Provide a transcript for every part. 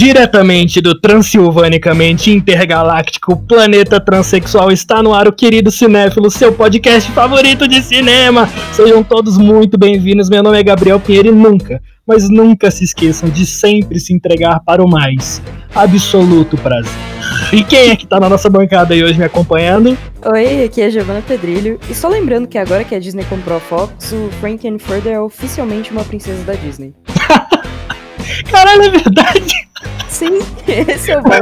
Diretamente do Transilvanicamente Intergaláctico Planeta Transsexual está no ar o querido Cinéfilo, seu podcast favorito de cinema. Sejam todos muito bem-vindos. Meu nome é Gabriel Pinheiro e nunca, mas nunca se esqueçam de sempre se entregar para o mais absoluto prazer. E quem é que tá na nossa bancada aí hoje me acompanhando? Oi, aqui é a Giovanna Pedrilho. E só lembrando que agora que a Disney comprou a Fox, o Frankenfurter é oficialmente uma princesa da Disney. Caralho, é verdade? Sim, esse é o bom.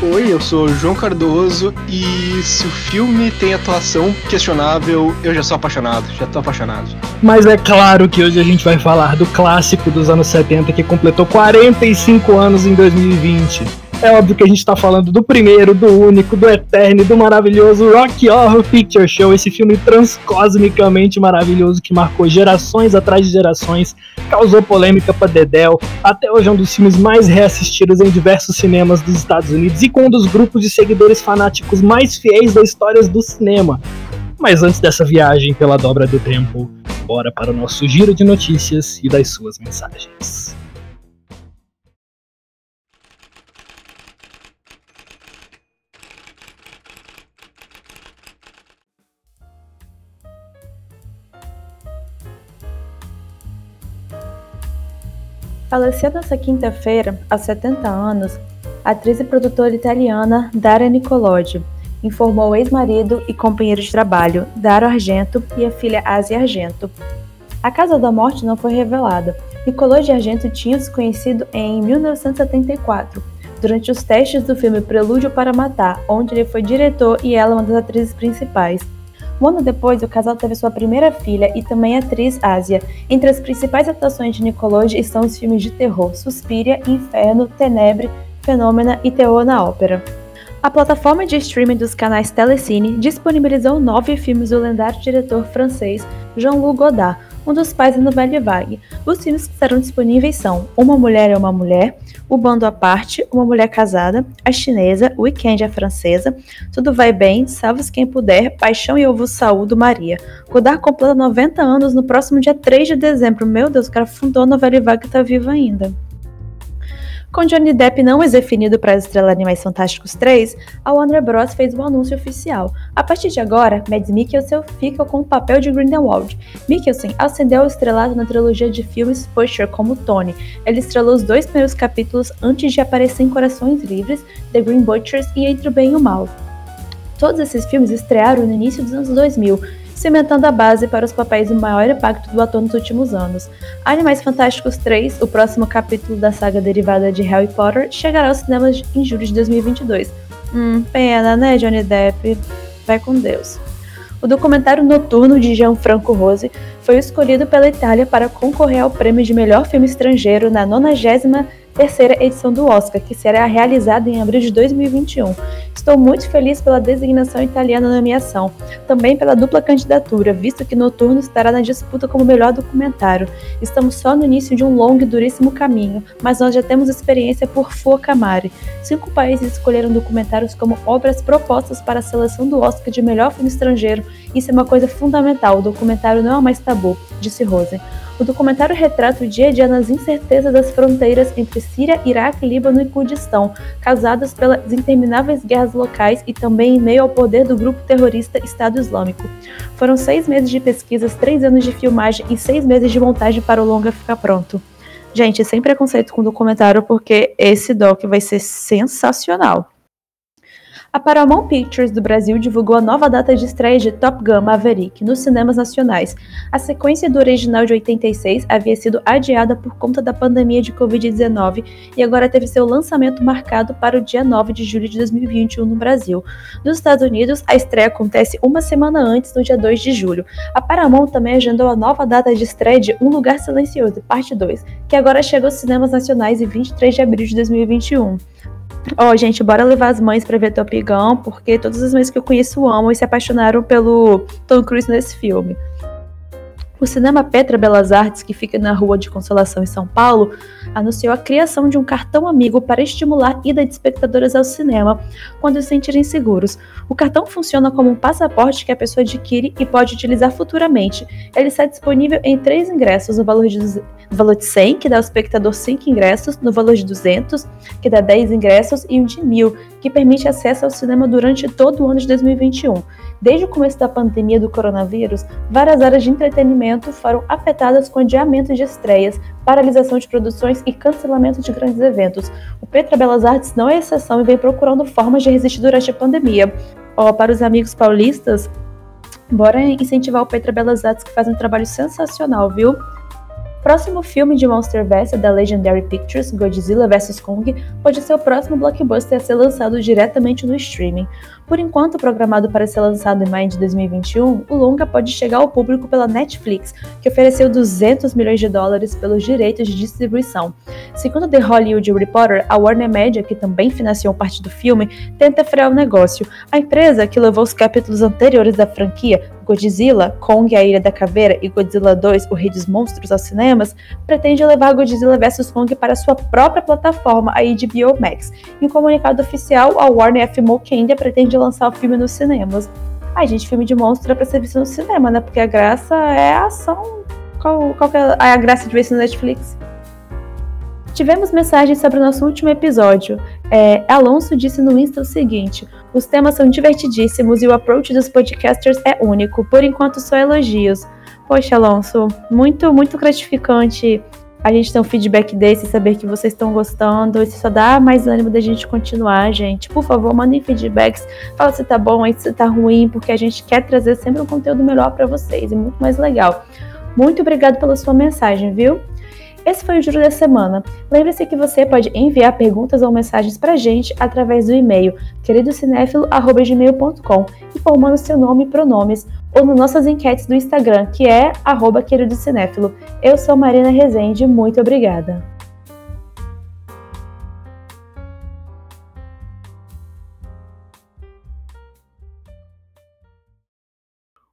Oi, eu sou o João Cardoso e se o filme tem atuação questionável, eu já sou apaixonado, já tô apaixonado. Mas é claro que hoje a gente vai falar do clássico dos anos 70 que completou 45 anos em 2020. É óbvio que a gente tá falando do primeiro, do único, do eterno, do maravilhoso Rock Horror Picture Show, esse filme transcosmicamente maravilhoso que marcou gerações atrás de gerações, causou polêmica pra Dedel, até hoje é um dos filmes mais reassistidos em diversos cinemas dos Estados Unidos e com um dos grupos de seguidores fanáticos mais fiéis da história do cinema. Mas antes dessa viagem pela dobra do tempo, bora para o nosso giro de notícias e das suas mensagens. Faleceu nesta quinta-feira, aos 70 anos, a atriz e produtora italiana Dara Nicolodi, informou o ex-marido e companheiro de trabalho, Daro Argento, e a filha Asia Argento. A causa da morte não foi revelada. Nicolodi Argento tinha se conhecido em 1974, durante os testes do filme Prelúdio para Matar, onde ele foi diretor e ela uma das atrizes principais. Um ano depois, o casal teve sua primeira filha e também atriz Ásia. Entre as principais atuações de Nicolodi estão os filmes de terror Suspiria, Inferno, Tenebre, Fenômena e Terror na Ópera. A plataforma de streaming dos canais Telecine disponibilizou nove filmes do lendário diretor francês Jean-Luc Godard, um dos pais da novela Vague. Os filmes que estarão disponíveis são Uma Mulher é uma Mulher, O Bando à Parte, Uma Mulher Casada, A Chinesa, Weekend a Francesa, Tudo Vai Bem, Salve Quem Puder, Paixão e Ovo Saúdo, Maria. Godard completa 90 anos no próximo dia 3 de dezembro. Meu Deus, o cara fundou a novela Vague e tá vivo ainda. Com Johnny Depp não exefinido para estrelar Animais Fantásticos 3, a Warner Bros. fez um anúncio oficial. A partir de agora, Mads Mikkelsen fica com o papel de Grindelwald. Mikkelsen ascendeu ao estrelado na trilogia de filmes Pusher como Tony. Ele estrelou os dois primeiros capítulos antes de aparecer em Corações Livres, The Green Butchers e Entre o Bem e o Mal. Todos esses filmes estrearam no início dos anos 2000 cimentando a base para os papéis do maior impacto do ator nos últimos anos. Animais Fantásticos 3, o próximo capítulo da saga derivada de Harry Potter, chegará aos cinemas em julho de 2022. Hum, pena, né, Johnny Depp? Vai com Deus. O documentário Noturno de Gianfranco Rose foi escolhido pela Itália para concorrer ao prêmio de melhor filme estrangeiro na 90 terceira edição do Oscar, que será realizada em abril de 2021. Estou muito feliz pela designação italiana na nomeação, também pela dupla candidatura, visto que Noturno estará na disputa como melhor documentário. Estamos só no início de um longo e duríssimo caminho, mas nós já temos experiência por Fuocamare. Cinco países escolheram documentários como obras propostas para a seleção do Oscar de melhor filme estrangeiro. Isso é uma coisa fundamental, o documentário não é mais tabu, disse Rosen. O documentário retrata o dia a dia nas incertezas das fronteiras entre Síria, Iraque, Líbano e Kurdistão, causadas pelas intermináveis guerras locais e também em meio ao poder do grupo terrorista Estado Islâmico. Foram seis meses de pesquisas, três anos de filmagem e seis meses de montagem para o longa ficar pronto. Gente, sem preconceito com o documentário, porque esse doc vai ser sensacional. A Paramount Pictures do Brasil divulgou a nova data de estreia de Top Gun Maverick nos cinemas nacionais. A sequência do original de 86 havia sido adiada por conta da pandemia de Covid-19 e agora teve seu lançamento marcado para o dia 9 de julho de 2021 no Brasil. Nos Estados Unidos, a estreia acontece uma semana antes, no dia 2 de julho. A Paramount também agendou a nova data de estreia de Um Lugar Silencioso, parte 2, que agora chega aos cinemas nacionais em 23 de abril de 2021. Ó, oh, gente, bora levar as mães pra ver Top Gun, porque todas as mães que eu conheço amam e se apaixonaram pelo Tom Cruise nesse filme. O Cinema Petra Belas Artes, que fica na Rua de Consolação em São Paulo, anunciou a criação de um cartão amigo para estimular ida de espectadores ao cinema quando se sentirem seguros. O cartão funciona como um passaporte que a pessoa adquire e pode utilizar futuramente. Ele está disponível em três ingressos, no valor de, valor de 100, que dá ao espectador 5 ingressos, no valor de 200, que dá 10 ingressos, e um de 1000, que permite acesso ao cinema durante todo o ano de 2021. Desde o começo da pandemia do coronavírus, várias áreas de entretenimento foram afetadas com adiamento de estreias, paralisação de produções e cancelamento de grandes eventos. O Petra Belas Artes não é exceção e vem procurando formas de resistir durante a pandemia. Oh, para os amigos paulistas, bora incentivar o Petra Belas Artes que faz um trabalho sensacional, viu? Próximo filme de Monsterverse da Legendary Pictures, Godzilla vs Kong, pode ser o próximo blockbuster a ser lançado diretamente no streaming. Por enquanto programado para ser lançado em maio de 2021, o longa pode chegar ao público pela Netflix, que ofereceu 200 milhões de dólares pelos direitos de distribuição. Segundo The Hollywood Reporter, a Warner Media, que também financiou parte do filme, tenta frear o negócio. A empresa, que levou os capítulos anteriores da franquia, Godzilla, Kong, a Ilha da Caveira e Godzilla 2, o Rei dos Monstros aos cinemas, pretende levar Godzilla vs Kong para sua própria plataforma, a HBO Max. Em um comunicado oficial, a Warner afirmou que ainda pretende lançar o filme nos cinemas. Ai, gente, filme de monstro é pra ser visto no cinema, né? Porque a graça é a ação. Qual, qual é a graça de ver isso no Netflix? Tivemos mensagens sobre o nosso último episódio. É, Alonso disse no Insta o seguinte: os temas são divertidíssimos e o approach dos podcasters é único, por enquanto só elogios. Poxa, Alonso, muito, muito gratificante a gente ter um feedback desse, saber que vocês estão gostando. Isso só dá mais ânimo da gente continuar, gente. Por favor, mandem feedbacks. Fala se tá bom, se tá ruim, porque a gente quer trazer sempre um conteúdo melhor para vocês e muito mais legal. Muito obrigado pela sua mensagem, viu? Esse foi o Juro da Semana. Lembre-se que você pode enviar perguntas ou mensagens para gente através do e-mail queridocinéfilo.gmail.com informando seu nome e pronomes ou nas nossas enquetes do Instagram, que é arroba queridocinéfilo. Eu sou Marina Rezende, muito obrigada.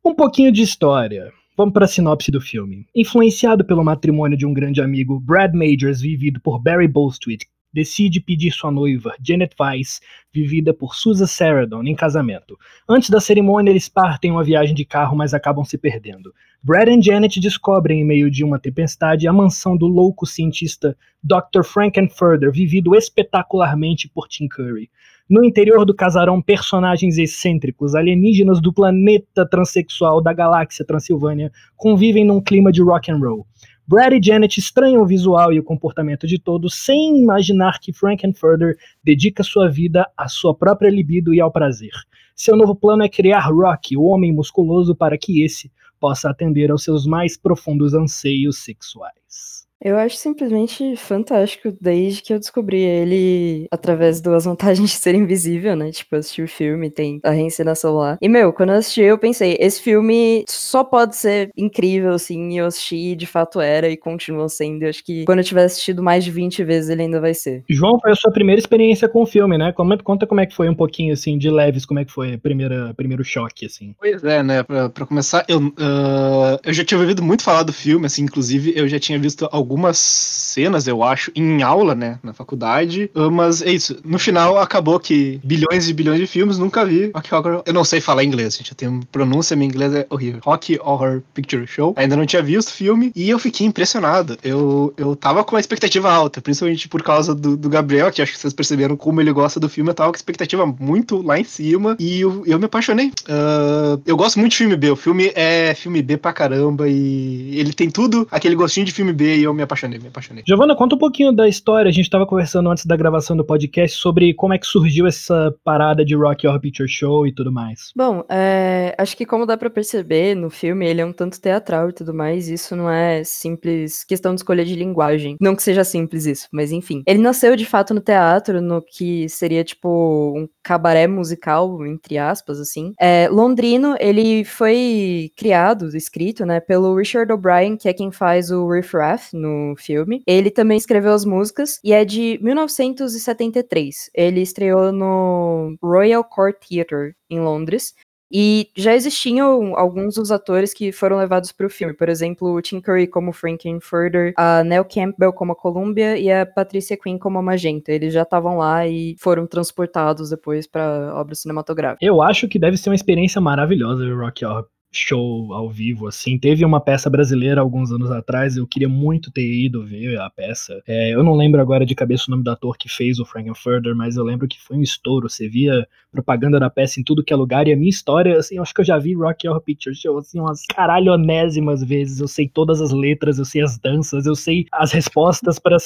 Um pouquinho de história. Vamos para a sinopse do filme. Influenciado pelo matrimônio de um grande amigo, Brad Majors, vivido por Barry Bostwick, decide pedir sua noiva, Janet Weiss, vivida por Susan Sarandon, em casamento. Antes da cerimônia, eles partem uma viagem de carro, mas acabam se perdendo. Brad e Janet descobrem, em meio de uma tempestade, a mansão do louco cientista Dr. Frankenfurter, vivido espetacularmente por Tim Curry. No interior do casarão, personagens excêntricos, alienígenas do planeta transexual da galáxia Transilvânia, convivem num clima de rock and roll. Brad e Janet estranham o visual e o comportamento de todos, sem imaginar que Frankenfurter dedica sua vida à sua própria libido e ao prazer. Seu novo plano é criar Rock, o homem musculoso, para que esse possa atender aos seus mais profundos anseios sexuais. Eu acho simplesmente fantástico desde que eu descobri ele através das vantagens de ser invisível, né? Tipo, assistir o filme, tem a reencenação lá. E, meu, quando eu assisti, eu pensei, esse filme só pode ser incrível, assim, e eu assisti e de fato era e continua sendo. Eu acho que quando eu tiver assistido mais de 20 vezes, ele ainda vai ser. João, foi a sua primeira experiência com o filme, né? Conta como é que foi um pouquinho, assim, de leves, como é que foi o primeiro choque, assim. Pois é, né? Pra, pra começar, eu, uh, eu já tinha ouvido muito falar do filme, assim, inclusive eu já tinha visto algumas cenas, eu acho, em aula, né, na faculdade. Uh, mas é isso. No final, acabou que bilhões e bilhões de filmes, nunca vi Rock Horror. Eu não sei falar inglês, gente. Eu tenho pronúncia, meu inglês é horrível. Rock Horror Picture Show. Ainda não tinha visto o filme e eu fiquei impressionado. Eu, eu tava com uma expectativa alta, principalmente por causa do, do Gabriel, que acho que vocês perceberam como ele gosta do filme. Eu tava com expectativa muito lá em cima e eu, eu me apaixonei. Uh, eu gosto muito de filme B. O filme é filme B pra caramba e ele tem tudo aquele gostinho de filme B e eu me apaixonei, me apaixonei. Giovana, conta um pouquinho da história. A gente tava conversando antes da gravação do podcast sobre como é que surgiu essa parada de Rock Horror Picture Show e tudo mais. Bom, é, acho que como dá para perceber no filme, ele é um tanto teatral e tudo mais. Isso não é simples questão de escolha de linguagem. Não que seja simples isso, mas enfim. Ele nasceu de fato no teatro, no que seria tipo um cabaré musical, entre aspas, assim. É, Londrino, ele foi criado, escrito, né, pelo Richard O'Brien, que é quem faz o Riff Raff no filme. Ele também escreveu as músicas e é de 1973. Ele estreou no Royal Court Theatre em Londres. E já existiam alguns dos atores que foram levados para o filme, por exemplo, o Tim Curry como Frankenfurter, a Nell Campbell como a Columbia e a Patricia Quinn como a Magenta. Eles já estavam lá e foram transportados depois para obra cinematográfica. Eu acho que deve ser uma experiência maravilhosa o Rock Horror show ao vivo, assim. Teve uma peça brasileira alguns anos atrás, eu queria muito ter ido ver a peça. É, eu não lembro agora de cabeça o nome do ator que fez o Frankenfurter, mas eu lembro que foi um estouro. Você via propaganda da peça em tudo que é lugar, e a minha história, assim, eu acho que eu já vi Rock Horror Picture Show, assim, umas caralhonésimas vezes. Eu sei todas as letras, eu sei as danças, eu sei as respostas para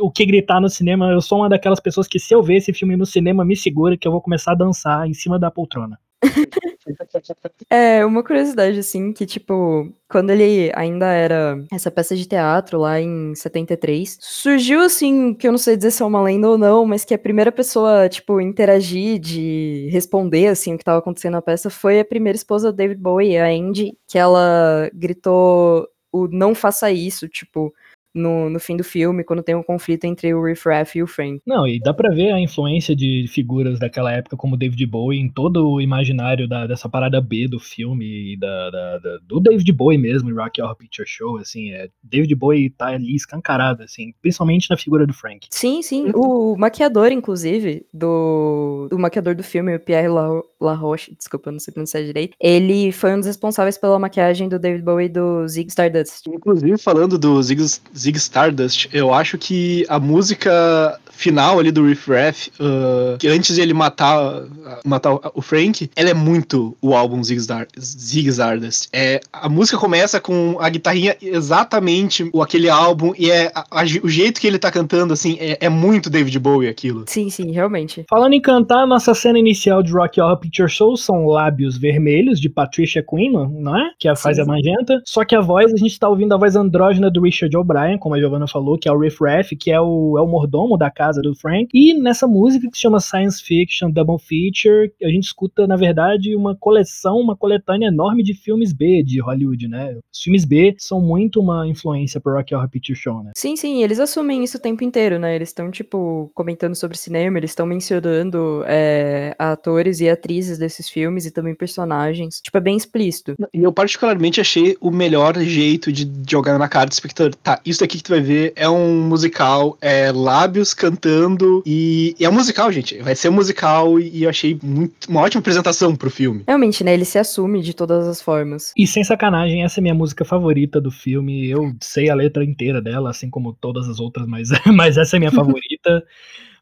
o que gritar no cinema. Eu sou uma daquelas pessoas que, se eu ver esse filme no cinema, me segura que eu vou começar a dançar em cima da poltrona. É, uma curiosidade, assim, que, tipo, quando ele ainda era essa peça de teatro lá em 73, surgiu, assim, que eu não sei dizer se é uma lenda ou não, mas que a primeira pessoa, tipo, interagir, de responder, assim, o que estava acontecendo na peça foi a primeira esposa do David Bowie, a Andy, que ela gritou o não faça isso, tipo, no, no fim do filme, quando tem um conflito entre o Riff Raff e o Frank. Não, e dá pra ver a influência de figuras daquela época, como David Bowie, em todo o imaginário da, dessa parada B do filme, e da, da, da, do David Bowie mesmo, em Rocky Horror Picture Show, assim, é, David Bowie tá ali escancarado, assim, principalmente na figura do Frank. Sim, sim, o maquiador, inclusive, do, do maquiador do filme, o Pierre La, La Roche, desculpa, eu não sei pronunciar direito, ele foi um dos responsáveis pela maquiagem do David Bowie do Zig Stardust. Inclusive, falando do Zig Zig Stardust, eu acho que a música final ali do Riff Raff, uh, que antes de ele matar, matar o Frank, ela é muito o álbum Zig, Zig Stardust. É, a música começa com a guitarrinha exatamente o aquele álbum e é a, a, o jeito que ele tá cantando, assim, é, é, muito David Bowie aquilo. Sim, sim, realmente. Falando em cantar, nossa cena inicial de Rock Horror Picture Show são Lábios Vermelhos, de Patricia Quinlan, não é? Que faz sim, a magenta. Só que a voz, a gente tá ouvindo a voz andrógena do Richard O'Brien, como a Giovanna falou, que é o Riff Raff, que é o, é o mordomo da casa do Frank. E nessa música que se chama Science Fiction Double Feature, a gente escuta, na verdade, uma coleção, uma coletânea enorme de filmes B de Hollywood, né? Os filmes B são muito uma influência pro Rock Horror Picture Show, né? Sim, sim, eles assumem isso o tempo inteiro, né? Eles estão, tipo, comentando sobre cinema, eles estão mencionando é, atores e atrizes desses filmes e também personagens. Tipo, é bem explícito. E eu particularmente achei o melhor jeito de jogar na cara do espectador. Tá, isso aqui que tu vai ver é um musical, é lábios cantando e, e é um musical, gente. Vai ser um musical e eu achei muito, uma ótima apresentação pro filme. Realmente, né? Ele se assume de todas as formas. E sem sacanagem, essa é minha música favorita do filme. Eu sei a letra inteira dela, assim como todas as outras, mas, mas essa é minha favorita.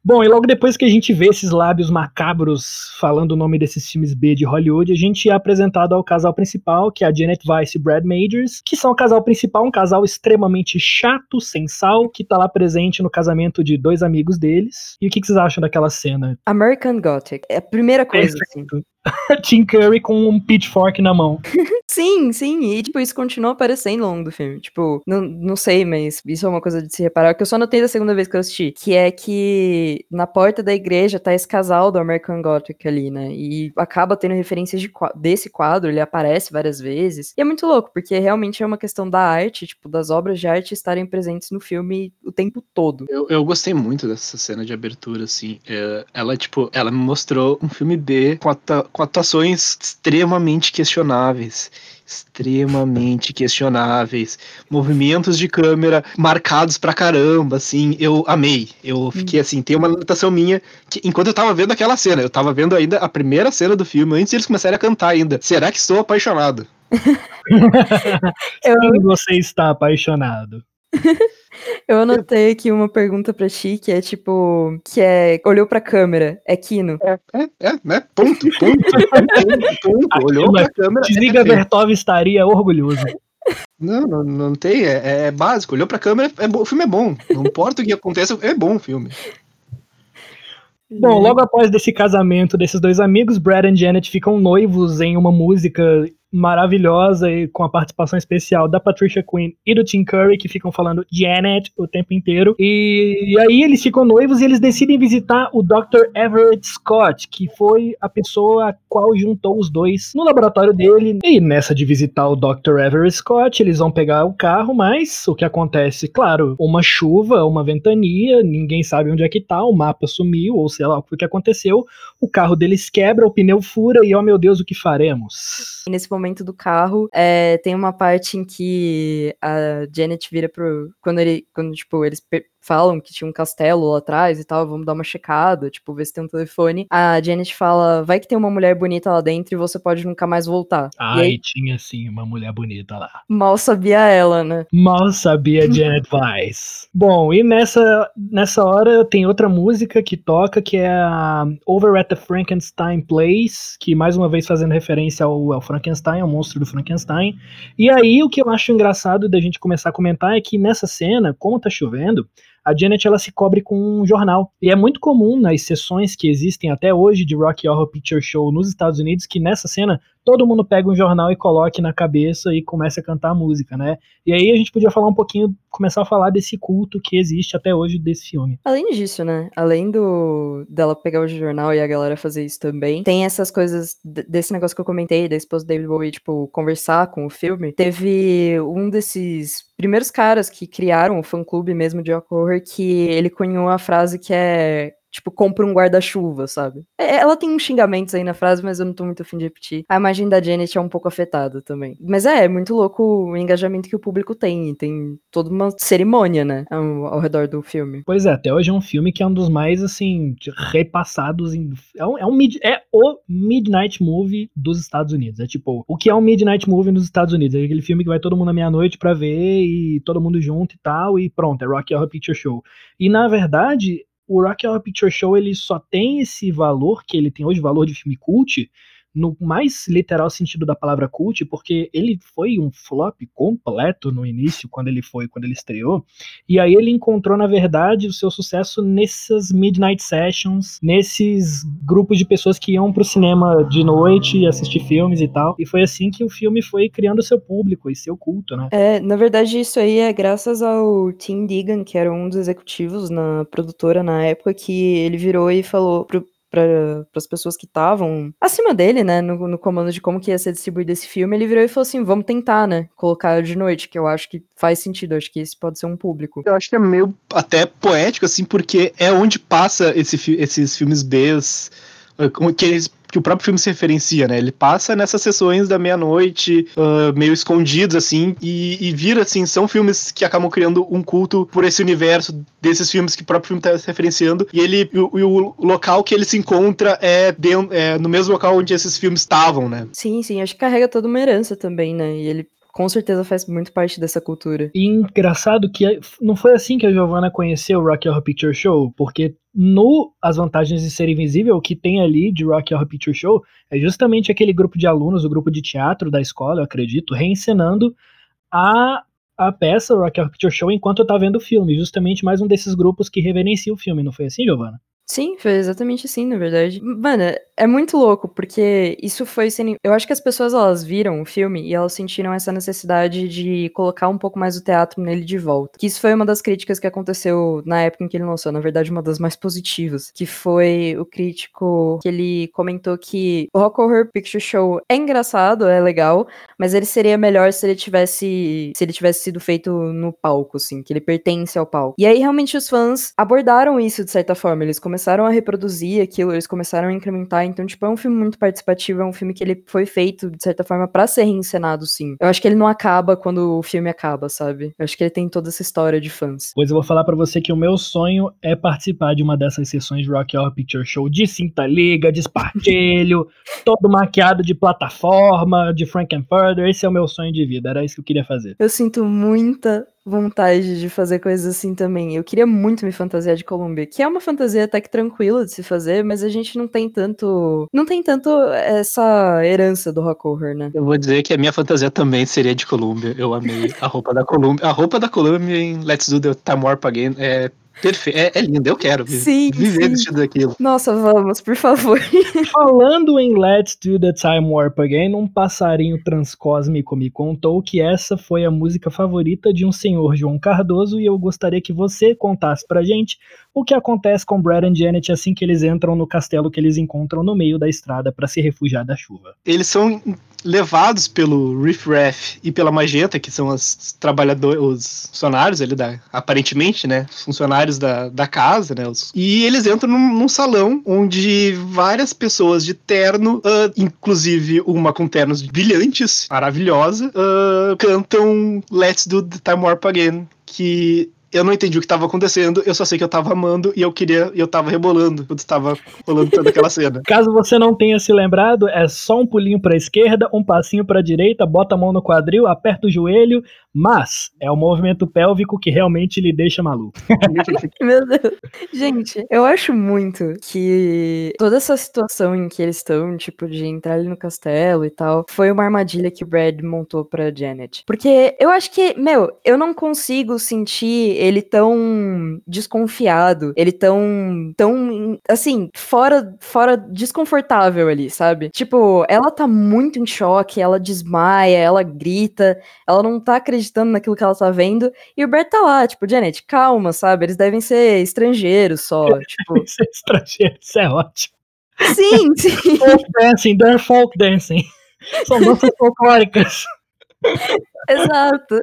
Bom, e logo depois que a gente vê esses lábios macabros falando o nome desses filmes B de Hollywood, a gente é apresentado ao casal principal, que é a Janet Weiss e Brad Majors, que são o casal principal, um casal extremamente chato, sem sal, que tá lá presente no casamento de dois amigos deles. E o que, que vocês acham daquela cena? American Gothic. É a primeira coisa, assim. Tim Curry com um pitchfork na mão. sim, sim. E, tipo, isso continua aparecendo ao longo do filme. Tipo, não, não sei, mas isso é uma coisa de se reparar, que eu só notei da segunda vez que eu assisti, que é que na porta da igreja tá esse casal do American Gothic ali, né? E acaba tendo referências de, desse quadro, ele aparece várias vezes. E é muito louco, porque realmente é uma questão da arte, tipo, das obras de arte estarem presentes no filme o tempo todo. Eu, eu gostei muito dessa cena de abertura, assim. É, ela, tipo, ela me mostrou um filme B com a com atuações extremamente questionáveis. Extremamente questionáveis. Movimentos de câmera marcados pra caramba, assim. Eu amei. Eu fiquei hum. assim. Tem uma anotação minha que, enquanto eu tava vendo aquela cena, eu tava vendo ainda a primeira cena do filme, antes de eles começarem a cantar ainda. Será que estou apaixonado? eu... você está apaixonado. Eu anotei aqui uma pergunta pra ti, que é tipo, que é, olhou pra câmera, é Kino. É, é, é né? Ponto, ponto, ponto, ponto. Olhou pra câmera. Desliga é Bertov estaria orgulhoso. Não, não, não tem, é, é básico. Olhou pra câmera, é, o filme é bom. Não importa o que aconteça, é bom o filme. Bom, logo após desse casamento desses dois amigos, Brad e Janet ficam noivos em uma música maravilhosa e com a participação especial da Patricia Quinn e do Tim Curry, que ficam falando Janet o tempo inteiro. E, e aí eles ficam noivos e eles decidem visitar o Dr. Everett Scott, que foi a pessoa a qual juntou os dois no laboratório dele. E nessa de visitar o Dr. Everett Scott, eles vão pegar o carro, mas o que acontece? Claro, uma chuva, uma ventania, ninguém sabe onde é que tá, o mapa sumiu, ou sei lá o que aconteceu. O carro deles quebra, o pneu fura e, oh meu Deus, o que faremos? Nesse momento do carro, é, tem uma parte em que a Janet vira pro. Quando ele. Quando, tipo, eles falam que tinha um castelo lá atrás e tal, vamos dar uma checada, tipo, ver se tem um telefone. A Janet fala, vai que tem uma mulher bonita lá dentro e você pode nunca mais voltar. Ai, aí, tinha sim uma mulher bonita lá. Mal sabia ela, né? Mal sabia Janet Weiss. Bom, e nessa, nessa hora tem outra música que toca, que é a Over at the Frankenstein Place, que mais uma vez fazendo referência ao, ao Frankenstein, ao monstro do Frankenstein. E aí o que eu acho engraçado da gente começar a comentar é que nessa cena, como tá chovendo, a Janet ela se cobre com um jornal. E é muito comum nas sessões que existem até hoje de Rocky Horror Picture Show nos Estados Unidos que nessa cena todo mundo pega um jornal e coloque na cabeça e comece a cantar a música, né? E aí a gente podia falar um pouquinho, começar a falar desse culto que existe até hoje desse filme. Além disso, né? Além do dela pegar o jornal e a galera fazer isso também, tem essas coisas desse negócio que eu comentei, da esposa David Bowie, tipo, conversar com o filme. Teve um desses primeiros caras que criaram o fã-clube mesmo de Horror que ele cunhou a frase que é Tipo, compra um guarda-chuva, sabe? É, ela tem uns xingamentos aí na frase, mas eu não tô muito afim de repetir. A imagem da Janet é um pouco afetada também. Mas é, é muito louco o engajamento que o público tem. Tem toda uma cerimônia, né? Ao, ao, redor do filme. Pois é, até hoje é um filme que é um dos mais, assim, repassados. Em, é, um, é, um mid, é o Midnight Movie dos Estados Unidos. É tipo, o que é um Midnight Movie nos Estados Unidos? É aquele filme que vai todo mundo à meia-noite pra ver e todo mundo junto e tal, e pronto, é Rocky Horror Picture Show. E na verdade, o Rocky Horror Picture Show ele só tem esse valor que ele tem hoje, valor de filme cult, no mais literal sentido da palavra cult, porque ele foi um flop completo no início, quando ele foi, quando ele estreou, e aí ele encontrou, na verdade, o seu sucesso nessas midnight sessions, nesses grupos de pessoas que iam pro cinema de noite assistir filmes e tal, e foi assim que o filme foi criando seu público e seu culto, né? É, na verdade, isso aí é graças ao Tim Deegan, que era um dos executivos na produtora na época, que ele virou e falou pro para as pessoas que estavam acima dele, né, no, no, comando de como que ia ser distribuído esse filme, ele virou e falou assim, vamos tentar, né, colocar de noite, que eu acho que faz sentido, acho que esse pode ser um público. Eu acho que é meio até poético, assim, porque é onde passa esse, esses filmes Bs, que eles que o próprio filme se referencia, né? Ele passa nessas sessões da meia-noite, uh, meio escondidos, assim, e, e, vira, assim, são filmes que acabam criando um culto por esse universo desses filmes que o próprio filme está se referenciando, e ele, o, o, local que ele se encontra é, dentro, é no mesmo local onde esses filmes estavam, né? Sim, sim, acho que carrega toda uma herança também, né? E ele com certeza faz muito parte dessa cultura. E engraçado que não foi assim que a Giovanna conheceu o Rocky Horror Picture Show, porque no As Vantagens de Ser Invisível, o que tem ali de Rocky Horror Picture Show é justamente aquele grupo de alunos, o grupo de teatro da escola, eu acredito, reencenando a, a peça Rocky Horror Picture Show enquanto eu tava vendo o filme. Justamente mais um desses grupos que reverencia o filme, não foi assim, Giovana? Sim, foi exatamente assim, na verdade. Mano, é muito louco, porque isso foi. Eu acho que as pessoas elas viram o filme e elas sentiram essa necessidade de colocar um pouco mais o teatro nele de volta. Que isso foi uma das críticas que aconteceu na época em que ele lançou, na verdade, uma das mais positivas. Que foi o crítico que ele comentou que o Rock Horror Picture Show é engraçado, é legal, mas ele seria melhor se ele tivesse. se ele tivesse sido feito no palco, assim, que ele pertence ao palco. E aí, realmente, os fãs abordaram isso de certa forma. Eles começaram a reproduzir aquilo, eles começaram a incrementar. Então, tipo, é um filme muito participativo, é um filme que ele foi feito, de certa forma, para ser reencenado, sim. Eu acho que ele não acaba quando o filme acaba, sabe? Eu acho que ele tem toda essa história de fãs. Pois eu vou falar para você que o meu sonho é participar de uma dessas sessões de Rock Horror Picture Show de cinta liga, de espartilho, todo maquiado de plataforma, de Frankenfurter. Esse é o meu sonho de vida, era isso que eu queria fazer. Eu sinto muita vontade de fazer coisas assim também. Eu queria muito me fantasiar de Colômbia, que é uma fantasia até que tranquila de se fazer, mas a gente não tem tanto, não tem tanto essa herança do rock horror, né? Eu vou dizer que a minha fantasia também seria de Colômbia. Eu amei a roupa da Colômbia. A roupa da Colômbia em Let's Do the Time Warp Again é Perfeito. É, é lindo, eu quero Sim, viver sim. vestido daquilo. Nossa, vamos, por favor. Falando em Let's Do the Time Warp Again, um passarinho transcósmico me contou que essa foi a música favorita de um senhor João Cardoso e eu gostaria que você contasse pra gente o que acontece com Brad e Janet assim que eles entram no castelo que eles encontram no meio da estrada pra se refugiar da chuva. Eles são levados pelo Riff Raff e pela Magenta, que são os trabalhadores, os funcionários ali da, aparentemente, né, os funcionários da, da casa, né, os- e eles entram num, num salão onde várias pessoas de terno, ah, inclusive uma com ternos brilhantes, maravilhosa, ah, cantam Let's Do the Time Warp Again, que eu não entendi o que estava acontecendo, eu só sei que eu tava amando e eu queria, e eu tava rebolando quando estava rolando toda aquela cena. Caso você não tenha se lembrado, é só um pulinho pra esquerda, um passinho pra direita, bota a mão no quadril, aperta o joelho, mas é o movimento pélvico que realmente lhe deixa maluco. Meu Deus. Gente, eu acho muito que toda essa situação em que eles estão, tipo, de entrar ali no castelo e tal, foi uma armadilha que o Brad montou pra Janet. Porque eu acho que, meu, eu não consigo sentir ele tão desconfiado, ele tão, tão, assim, fora, fora, desconfortável ali, sabe? Tipo, ela tá muito em choque, ela desmaia, ela grita, ela não tá acreditando naquilo que ela tá vendo, e o Brad tá lá, tipo, Janet, calma, sabe? Eles devem ser estrangeiros só. Tipo, Isso é estrangeiro, isso é ótimo. sim, sim. Folk dancing, they're folk dancing. São danças folclóricas. Exato.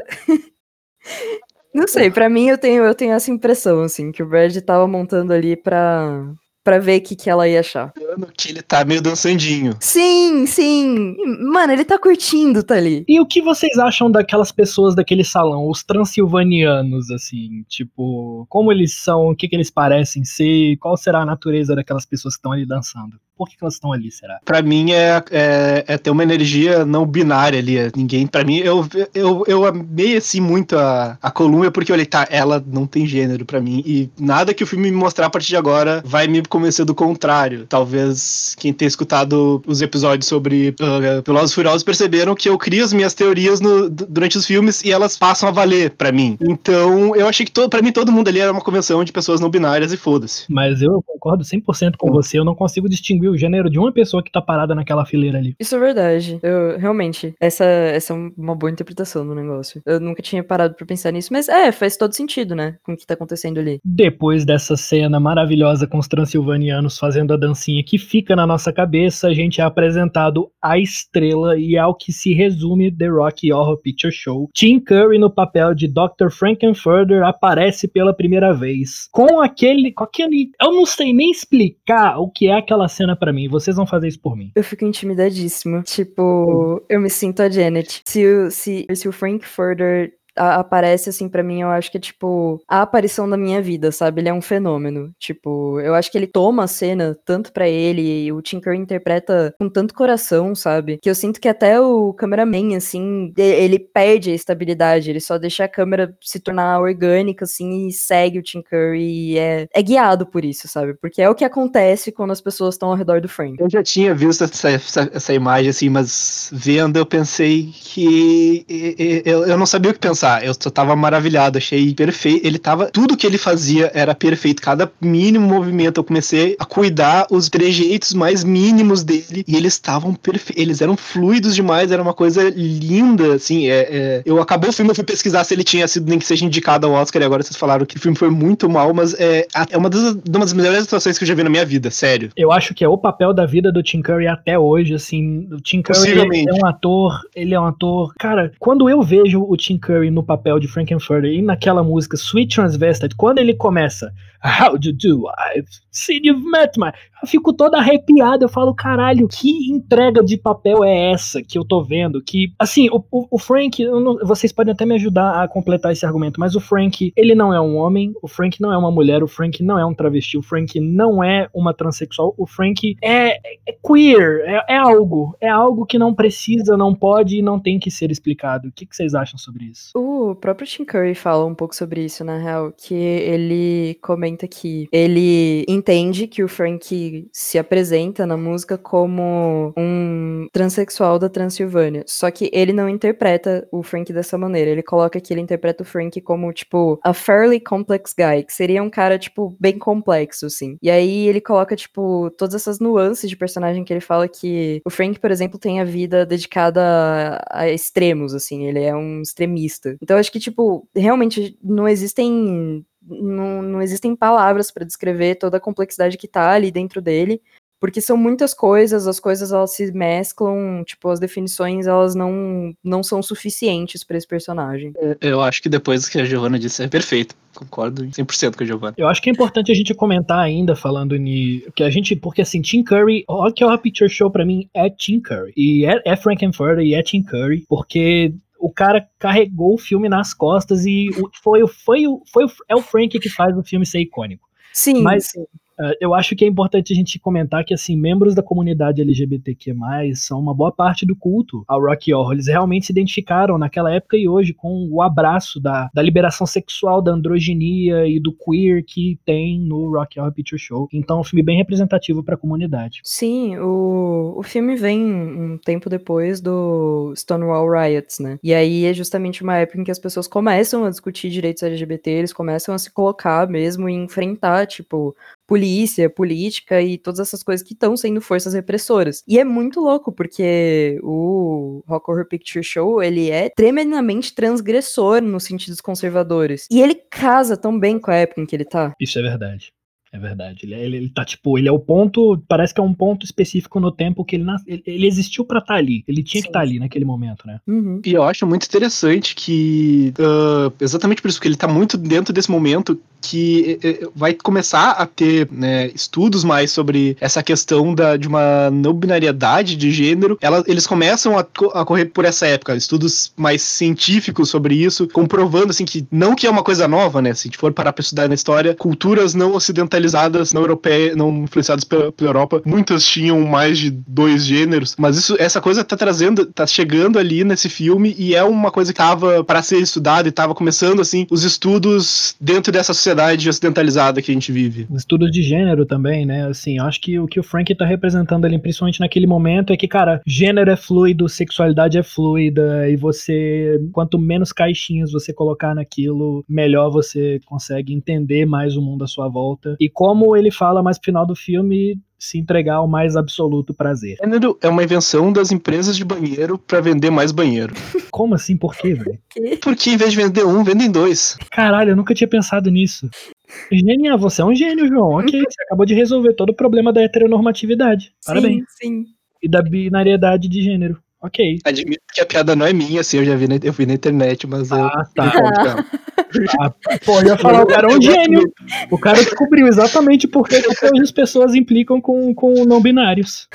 Não sei, pra mim eu tenho, eu tenho essa impressão, assim, que o Brad tava montando ali pra, pra ver o que, que ela ia achar. que ele tá meio dançandinho. Sim, sim. Mano, ele tá curtindo, tá ali. E o que vocês acham daquelas pessoas daquele salão, os transilvanianos, assim? Tipo, como eles são, o que, que eles parecem ser, qual será a natureza daquelas pessoas que estão ali dançando? Por que, que elas estão ali, será? Pra mim é, é, é ter uma energia não binária ali. é Ninguém, para mim, eu, eu, eu amei assim muito a, a Colômbia porque eu olhei, tá, ela não tem gênero pra mim. E nada que o filme me mostrar a partir de agora vai me convencer do contrário. Talvez quem tenha escutado os episódios sobre uh, Velozes e Furiosos perceberam que eu crio as minhas teorias no- durante os filmes e elas passam a valer pra mim. Então eu achei que todo, pra mim todo mundo ali era uma convenção de pessoas não binárias e foda-se. Mas eu concordo 100% com você, eu não consigo distinguir o gênero de uma pessoa que tá parada naquela fileira ali. Isso é verdade. Eu, realmente, essa, essa é uma boa interpretação do negócio. Eu nunca tinha parado pra pensar nisso, mas é, faz todo sentido, né? Com o que tá acontecendo ali. Depois dessa cena maravilhosa com os transilvanianos fazendo a dancinha que fica na nossa cabeça, a gente é apresentado a estrela e ao que se resume The Rocky Horror Picture Show. Tim Curry no papel de Dr. Frankenfurter aparece pela primeira vez. Com aquele, com aquele, eu não sei nem explicar o que é aquela cena pra mim. Vocês vão fazer isso por mim. Eu fico intimidadíssima. Tipo, eu me sinto a Janet. Se o, se, se o Frank Furter aparece assim pra mim, eu acho que é tipo a aparição da minha vida, sabe? Ele é um fenômeno. Tipo, eu acho que ele toma a cena tanto pra ele e o Curry interpreta com tanto coração, sabe? Que eu sinto que até o cameraman assim, ele perde a estabilidade, ele só deixa a câmera se tornar orgânica assim e segue o Curry e é, é guiado por isso, sabe? Porque é o que acontece quando as pessoas estão ao redor do Frank. Eu já tinha visto essa, essa, essa imagem, assim, mas vendo eu pensei que. Eu, eu não sabia o que pensar. Eu só tava maravilhado, achei perfeito. Ele tava. Tudo que ele fazia era perfeito. Cada mínimo movimento eu comecei a cuidar os trejeitos mais mínimos dele. E eles estavam perfeitos. Eles eram fluidos demais, era uma coisa linda, assim. É, é- Eu acabou o filme, eu fui pesquisar se ele tinha sido nem que seja indicado ao Oscar, e agora vocês falaram que o filme foi muito mal, mas é, é uma, das, uma das melhores atuações que eu já vi na minha vida, sério. Eu acho que é o papel da vida do Tim Curry até hoje, assim. O Tim Curry é um ator, ele é um ator. Cara, quando eu vejo o Tim Curry no papel de Frankenfurter e naquela música Sweet Transvestite, quando ele começa How do you do? I've seen you've met my. Eu fico todo arrepiado. Eu falo, caralho, que entrega de papel é essa que eu tô vendo? Que, assim, o, o, o Frank, não- vocês podem até me ajudar a completar esse argumento, mas o Frank, ele não é um homem, o Frank não é uma mulher, o Frank não é um travesti, o Frank não é uma transexual, o Frank é, é queer, é, é algo, é algo que não precisa, não pode e não tem que ser explicado. O que, que vocês acham sobre isso? O próprio Tim Curry fala um pouco sobre isso, na real, que ele comenta que ele entende que o Frank se apresenta na música como um transexual da Transilvânia, só que ele não interpreta o Frank dessa maneira, ele coloca que ele interpreta o Frank como, tipo, a fairly complex guy, que seria um cara, tipo, bem complexo, assim. E aí ele coloca, tipo, todas essas nuances de personagem que ele fala que o Frank, por exemplo, tem a vida dedicada a, a extremos, assim, ele é um extremista. Então acho que, tipo, realmente não existem. Não, não existem palavras para descrever toda a complexidade que tá ali dentro dele, porque são muitas coisas, as coisas elas se mesclam, tipo, as definições elas não, não são suficientes para esse personagem. Eu acho que depois que a Giovanna disse é perfeito. Concordo 100% com a Giovanna. Eu acho que é importante a gente comentar ainda, falando ni, que a gente, porque assim, Tim Curry, Rock Horror Picture Show pra mim é Tim Curry. E é, é Frankenfurter e é Tim Curry, porque o cara carregou o filme nas costas e foi, foi, foi, foi é o Frank que faz o filme ser icônico. Sim, Mas, sim. Uh, eu acho que é importante a gente comentar que, assim, membros da comunidade LGBTQ+, são uma boa parte do culto ao Rock Horror. Eles realmente se identificaram naquela época e hoje com o abraço da, da liberação sexual, da androginia e do queer que tem no Rock Horror Picture Show. Então, é um filme bem representativo para a comunidade. Sim, o, o filme vem um tempo depois do Stonewall Riots, né? E aí é justamente uma época em que as pessoas começam a discutir direitos LGBT, eles começam a se colocar mesmo e enfrentar, tipo, polícia, política e todas essas coisas que estão sendo forças repressoras. E é muito louco, porque o Rock Horror Picture Show, ele é tremendamente transgressor nos sentidos conservadores. E ele casa tão bem com a época em que ele tá. Isso é verdade. É verdade. Ele, ele, ele, tá, tipo, ele é o ponto. Parece que é um ponto específico no tempo que ele nas, ele, ele, existiu para estar tá ali. Ele tinha Sim. que estar tá ali naquele momento, né? Uhum. E eu acho muito interessante que. Uh, exatamente por isso que ele tá muito dentro desse momento que vai começar a ter né, estudos mais sobre essa questão da, de uma não binariedade de gênero. Ela, eles começam a, a, correr por essa época, estudos mais científicos sobre isso, comprovando assim que não que é uma coisa nova, né? Se a gente for parar para estudar na história, culturas não ocidentalizadas, não europeias, não influenciadas pela, pela, Europa, muitas tinham mais de dois gêneros, mas isso, essa coisa tá trazendo, tá chegando ali nesse filme e é uma coisa que tava para ser estudada e tava começando assim os estudos dentro dessa sociedade ocidentalizada que a gente vive. Estudos de gênero também, né? Assim, eu acho que o que o Frank tá representando ali, principalmente naquele momento, é que, cara, gênero é fluido, sexualidade é fluida, e você, quanto menos caixinhas você colocar naquilo, melhor você consegue entender mais o mundo à sua volta. E como ele fala mais pro final do filme, se entregar ao mais absoluto prazer. Gênero é uma invenção das empresas de banheiro para vender mais banheiro. Como assim? Por quê, velho? Porque em vez de vender um, vendem dois. Caralho, eu nunca tinha pensado nisso. Genial, você é um gênio, João. Ok, você acabou de resolver todo o problema da heteronormatividade. Parabéns. Sim, sim. E da binariedade de gênero. Ok. Admito que a piada não é minha, assim, eu já vi na, eu vi na internet, mas ah, eu. Tá. Ah, pô, ia falar, o cara é um gênio. O cara descobriu exatamente por que as pessoas implicam com, com não binários.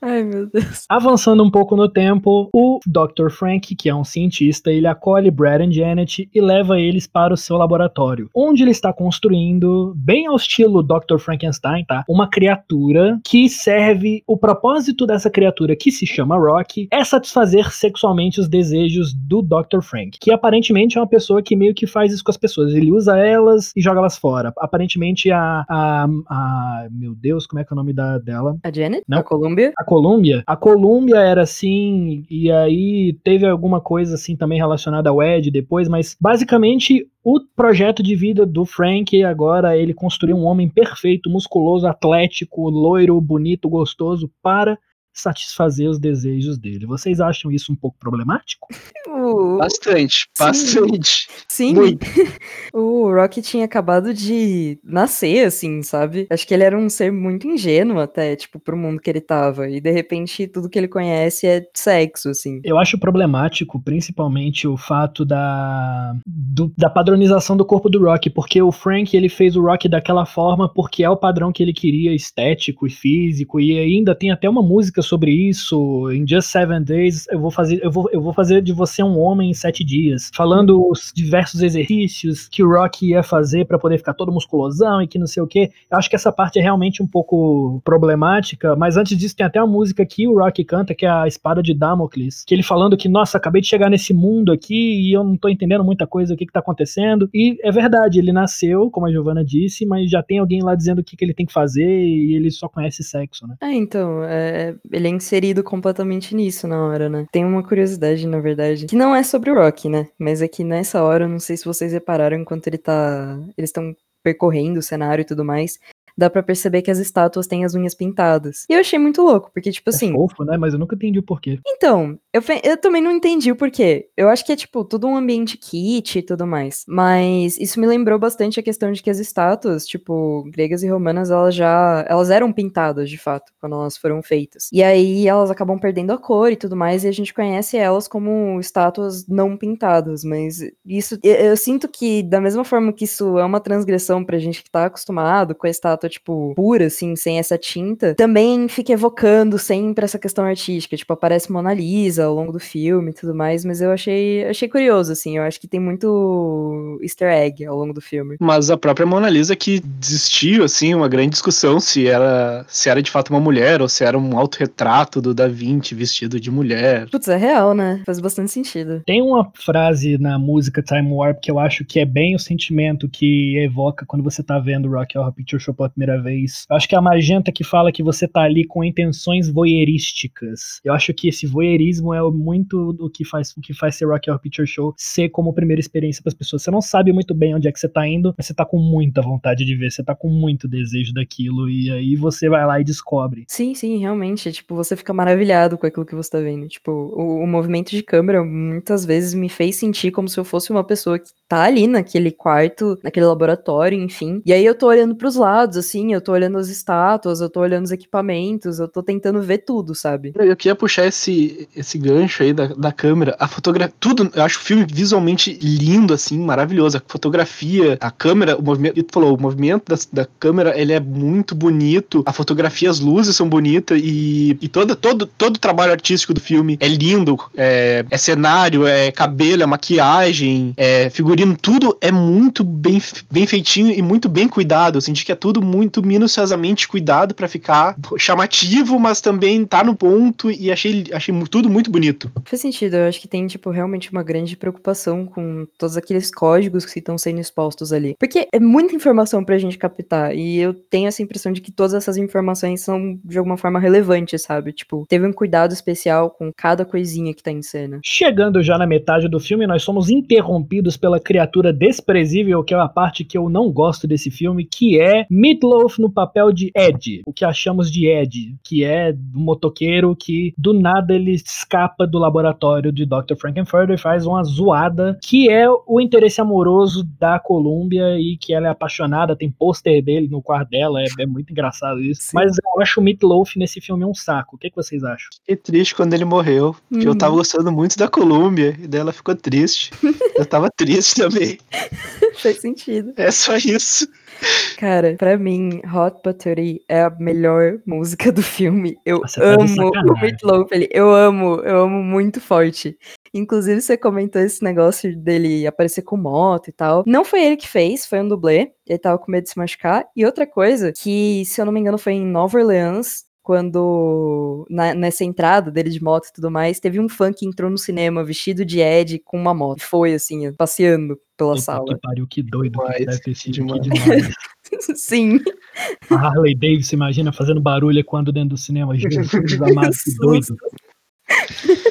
Ai, meu Deus. Avançando um pouco no tempo, o Dr. Frank, que é um cientista, ele acolhe Brad e Janet e leva eles para o seu laboratório, onde ele está construindo, bem ao estilo Dr. Frankenstein, tá? Uma criatura que serve. O propósito dessa criatura, que se chama Rock, é satisfazer sexualmente os desejos do Dr. Frank, que aparentemente é uma pessoa que meio que faz isso com as pessoas. Ele usa elas e joga elas fora. Aparentemente a, a, a meu Deus, como é que é o nome da, dela? A Janet? Não. A Columbia? A Columbia. A Columbia era assim, e aí teve alguma coisa assim também relacionada ao Ed depois, mas basicamente o projeto de vida do Frank agora ele construiu um homem perfeito, musculoso, atlético, loiro, bonito, gostoso para satisfazer os desejos dele. Vocês acham isso um pouco problemático? Uh, bastante, bastante. Sim. Muito. o Rocky tinha acabado de nascer, assim, sabe? Acho que ele era um ser muito ingênuo até, tipo, pro mundo que ele tava. E de repente tudo que ele conhece é sexo, assim. Eu acho problemático, principalmente, o fato da, do, da padronização do corpo do Rocky, porque o Frank, ele fez o Rocky daquela forma porque é o padrão que ele queria, estético e físico, e ainda tem até uma música sobre isso. Em Just Seven Days, eu vou fazer, eu vou, eu vou fazer de você um homem em sete dias, falando os diversos exercícios que o Rock ia fazer para poder ficar todo musculosão e que não sei o que. Eu acho que essa parte é realmente um pouco problemática, mas antes disso tem até uma música que o Rock canta, que é a Espada de Damocles, que ele falando que, nossa, acabei de chegar nesse mundo aqui e eu não tô entendendo muita coisa, o que que tá acontecendo. E é verdade, ele nasceu, como a Giovanna disse, mas já tem alguém lá dizendo o que, que ele tem que fazer e ele só conhece sexo, né? É, então, é, ele é inserido completamente nisso na hora, né? Tem uma curiosidade, na verdade, que não é sobre o Rock, né? Mas é que nessa hora, não sei se vocês repararam, enquanto ele tá. Eles estão percorrendo o cenário e tudo mais, dá pra perceber que as estátuas têm as unhas pintadas. E eu achei muito louco, porque, tipo assim. É fofo, né? Mas eu nunca entendi o porquê. Então, eu, eu também não entendi o porquê. Eu acho que é, tipo, tudo um ambiente kit e tudo mais. Mas isso me lembrou bastante a questão de que as estátuas, tipo, gregas e romanas, elas já. Elas eram pintadas, de fato, quando elas foram feitas. E aí elas acabam perdendo a cor e tudo mais, e a gente conhece elas como estátuas não pintadas. Mas isso. Eu, eu sinto que, da mesma forma que isso é uma transgressão pra gente que tá acostumado com a estátua, tipo, pura, assim, sem essa tinta, também fica evocando sempre essa questão artística. Tipo, aparece Mona Lisa ao longo do filme e tudo mais, mas eu achei, achei curioso, assim. Eu acho que tem muito easter egg ao longo do filme. Mas a própria Mona Lisa que desistiu, assim, uma grande discussão se era, se era de fato uma mulher ou se era um autorretrato do Da Vinci vestido de mulher. Putz, é real, né? Faz bastante sentido. Tem uma frase na música Time Warp que eu acho que é bem o sentimento que evoca quando você tá vendo Rock Horror Picture Show pela primeira vez. Eu acho que é a Magenta que fala que você tá ali com intenções voyeurísticas. Eu acho que esse voyeurismo é muito do que faz o que faz ser Rock Horror Picture Show ser como primeira experiência para as pessoas. Você não sabe muito bem onde é que você tá indo, mas você tá com muita vontade de ver, você tá com muito desejo daquilo e aí você vai lá e descobre. Sim, sim, realmente. Tipo, você fica maravilhado com aquilo que você tá vendo. Tipo, o, o movimento de câmera muitas vezes me fez sentir como se eu fosse uma pessoa que tá ali naquele quarto, naquele laboratório, enfim. E aí eu tô olhando pros lados, assim, eu tô olhando as estátuas, eu tô olhando os equipamentos, eu tô tentando ver tudo, sabe? Eu queria puxar esse, esse gancho aí da, da câmera. A fotografia, tudo, eu acho o filme visualmente lindo, assim, maravilhoso. A fotografia, a câmera, o movimento, tu falou, o movimento da, da câmera, ele é muito bonito. A fotografia, as luzes são bonitas e, e todo, todo, todo o trabalho artístico do filme é lindo. É, é cenário, é cabelo, é maquiagem, é figurino, tudo é muito bem, bem feitinho e muito bem cuidado. Eu senti que é tudo muito minuciosamente cuidado pra ficar chamativo, mas também tá no ponto e achei, achei tudo muito bonito. Faz sentido, eu acho que tem, tipo, realmente uma grande preocupação com todos aqueles códigos que estão sendo expostos ali. Porque é muita informação pra gente captar, e eu tenho essa impressão de que todas essas informações são, de alguma forma, relevantes, sabe? Tipo, teve um cuidado especial com cada coisinha que tá em cena. Chegando já na metade do filme, nós somos interrompidos pela criatura desprezível, que é a parte que eu não gosto desse filme, que é Meatloaf no papel de Ed, o que achamos de Ed, que é um motoqueiro que do nada ele escapa do laboratório de Dr. Frankenfurter e faz uma zoada, que é o interesse amoroso da Columbia e que ela é apaixonada, tem pôster dele no quarto dela, é, é muito engraçado isso. Sim. Mas eu acho o Meatloaf nesse filme um saco. O que, que vocês acham? Fiquei triste quando ele morreu, porque eu Uhum. tava gostando muito da Colômbia e daí ela ficou triste. eu tava triste também. Faz sentido. É só isso. Cara, pra mim, Hot Pottery é a melhor música do filme. Eu Nossa, tá amo o sacanagem. Meatloaf, ele, eu amo, eu amo muito forte. Inclusive, você comentou esse negócio dele aparecer com moto e tal. Não foi ele que fez, foi um dublê. Ele tava com medo de se machucar. E outra coisa, que se eu não me engano foi em Nova Orleans, quando na- nessa entrada dele de moto e tudo mais, teve um fã que entrou no cinema vestido de Ed com uma moto. Foi assim, passeando pela Puta sala. Que pariu, que doido Demais, que deve ter sido demais. que demais. Sim. A Harley Davidson, imagina fazendo barulho quando dentro do cinema. Jesus amado, que doido.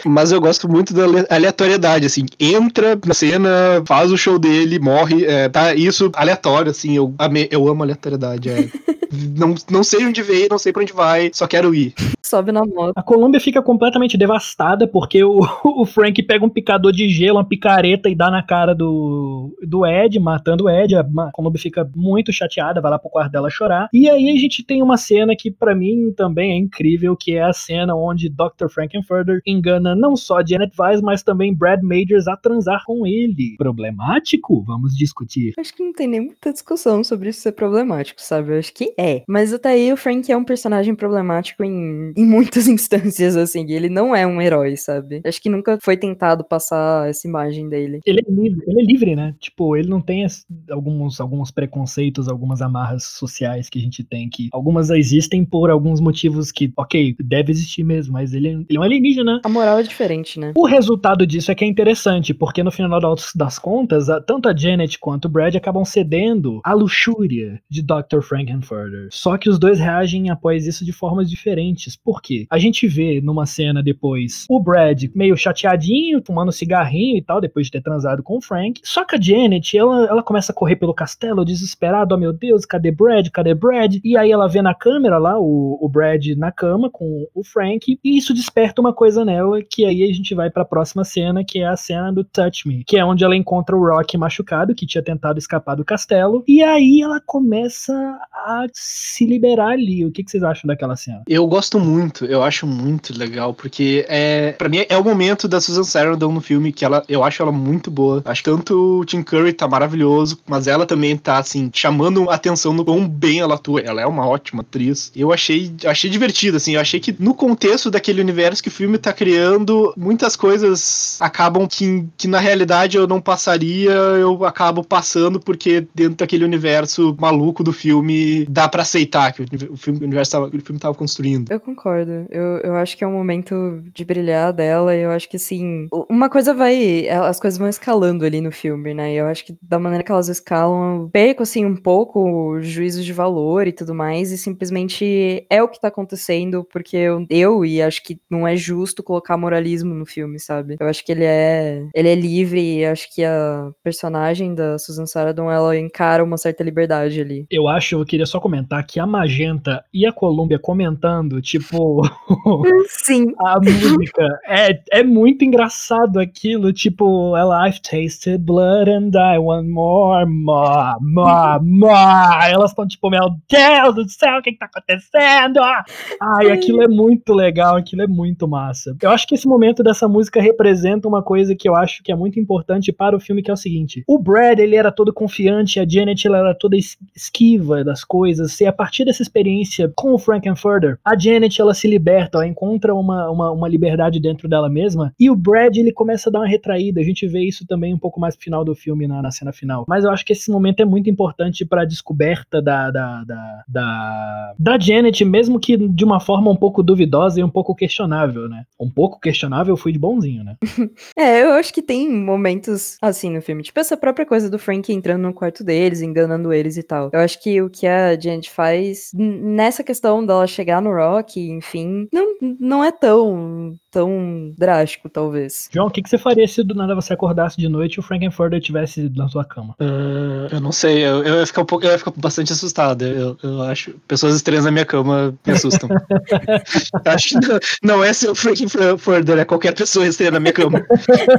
Mas eu gosto muito da ale- aleatoriedade, assim. Entra na cena, faz o show dele, morre. é, tá isso aleatório, assim. Eu, ame- eu amo aleatoriedade. é. não, não sei onde veio, não sei pra onde vai, só quero ir. Sobe na moto. A Colômbia fica completamente devastada porque o, o Frank pega um picador de gelo, uma picareta e dá na cara do, do Ed, matando o Ed. A Colômbia fica muito chateada, vai lá pro quarto dela chorar. E aí a gente tem uma cena que pra mim também é incrível, que é a cena onde Dr. Frankenfurter engana não só Janet Weiss, mas também Brad Majors a transar com ele. Problemático? Vamos discutir. Acho que não tem nem muita discussão sobre isso ser problemático, sabe? Eu acho que é. Mas até aí o Frank é um personagem problemático em, em muitas instâncias, assim. Ele não é um herói, sabe? Acho que nunca foi tentado passar essa imagem dele. Ele é livre, ele é livre, né? Tipo, ele não tem alguns, alguns preconceitos, algumas amarras sociais que a gente tem que. Algumas existem por alguns motivos que, ok, deve existir mesmo, mas ele, ele é um alienígena. A moral é diferente, né? O resultado disso é que é interessante, porque no final das contas, tanto a Janet quanto o Brad acabam cedendo à luxúria de Dr. Frankenfurter. Só que os dois reagem após isso de formas diferentes. Por quê? A gente vê numa cena depois o Brad meio chateadinho, fumando cigarrinho e tal, depois de ter transado com o Frank. Só que a Janet, ela, ela começa a correr pelo castelo desesperado, oh meu Deus, cadê Brad? Cadê Brad? E aí ela vê na câmera lá o, o Brad na cama com o Frank, e isso desperta uma coisa nela, que aí a gente vai para a próxima cena, que é a cena do Touch Me, que é onde ela encontra o Rock machucado, que tinha tentado escapar do castelo, e aí ela começa a se liberar ali. O que, que vocês acham daquela cena? Eu gosto muito, eu acho muito legal, porque é, para mim é o momento da Susan Sarandon no filme que ela, eu acho ela muito boa. Acho que tanto o Tim Curry tá maravilhoso, mas ela também tá assim chamando atenção no quão bem ela atua. Ela é uma ótima atriz. Eu achei, achei divertido assim, eu achei que no contexto daquele universo que o filme tá criando, muitas coisas acabam que, que na realidade eu não passaria, eu acabo passando porque dentro daquele universo maluco do filme dá para aceitar que o, filme, o universo tava, o filme tava construindo. Eu concordo. Eu, eu acho que é um momento de brilhar dela e eu acho que assim, uma coisa vai, as coisas vão escalando ali no filme, né? E eu acho que da maneira que elas escalam, eu perco assim um pouco o juízo de valor e tudo mais e simplesmente é o que tá acontecendo porque eu, eu e acho que não é justo colocar moralismo no filme, sabe? Eu acho que ele é ele é livre e acho que a personagem da Susan Sarandon ela encara uma certa liberdade ali. Eu acho, eu queria só comentar que a Magenta e a Colômbia comentando, tipo, sim, a música é, é muito engraçado aquilo, tipo, ela I've tasted blood and I want more, more, more, more. Elas estão tipo, meu Deus do céu, o que, que tá acontecendo? Ai, aquilo é muito legal, aquilo é muito massa. Eu acho que esse momento dessa música representa uma coisa que eu acho que é muito importante para o filme, que é o seguinte: o Brad, ele era todo confiante, a Janet, ela era toda esquiva das coisas, e a partir dessa experiência com o Frankenfurter, a Janet, ela se liberta, ela encontra uma, uma, uma liberdade dentro dela mesma, e o Brad, ele começa a dar uma retraída, a gente vê isso também um pouco mais no final do filme, na, na cena final. Mas eu acho que esse momento é muito importante para a descoberta da, da, da, da, da Janet, mesmo que de uma forma um pouco duvidosa e um pouco questionável, né? Um pouco questionável, fui de bonzinho, né? é, eu acho que tem momentos assim no filme. Tipo, essa própria coisa do Frank entrando no quarto deles, enganando eles e tal. Eu acho que o que a Janet faz nessa questão dela chegar no Rock, enfim, não, não é tão tão drástico, talvez. João, o que, que você faria se do nada você acordasse de noite e o Frankenfurter estivesse na sua cama? Uh, eu não sei, eu, eu, ia ficar um pouco, eu ia ficar bastante assustado. Eu, eu acho. Pessoas estranhas na minha cama me assustam. acho que não, não é se o Frankenfurter, é qualquer pessoa estranha na minha cama.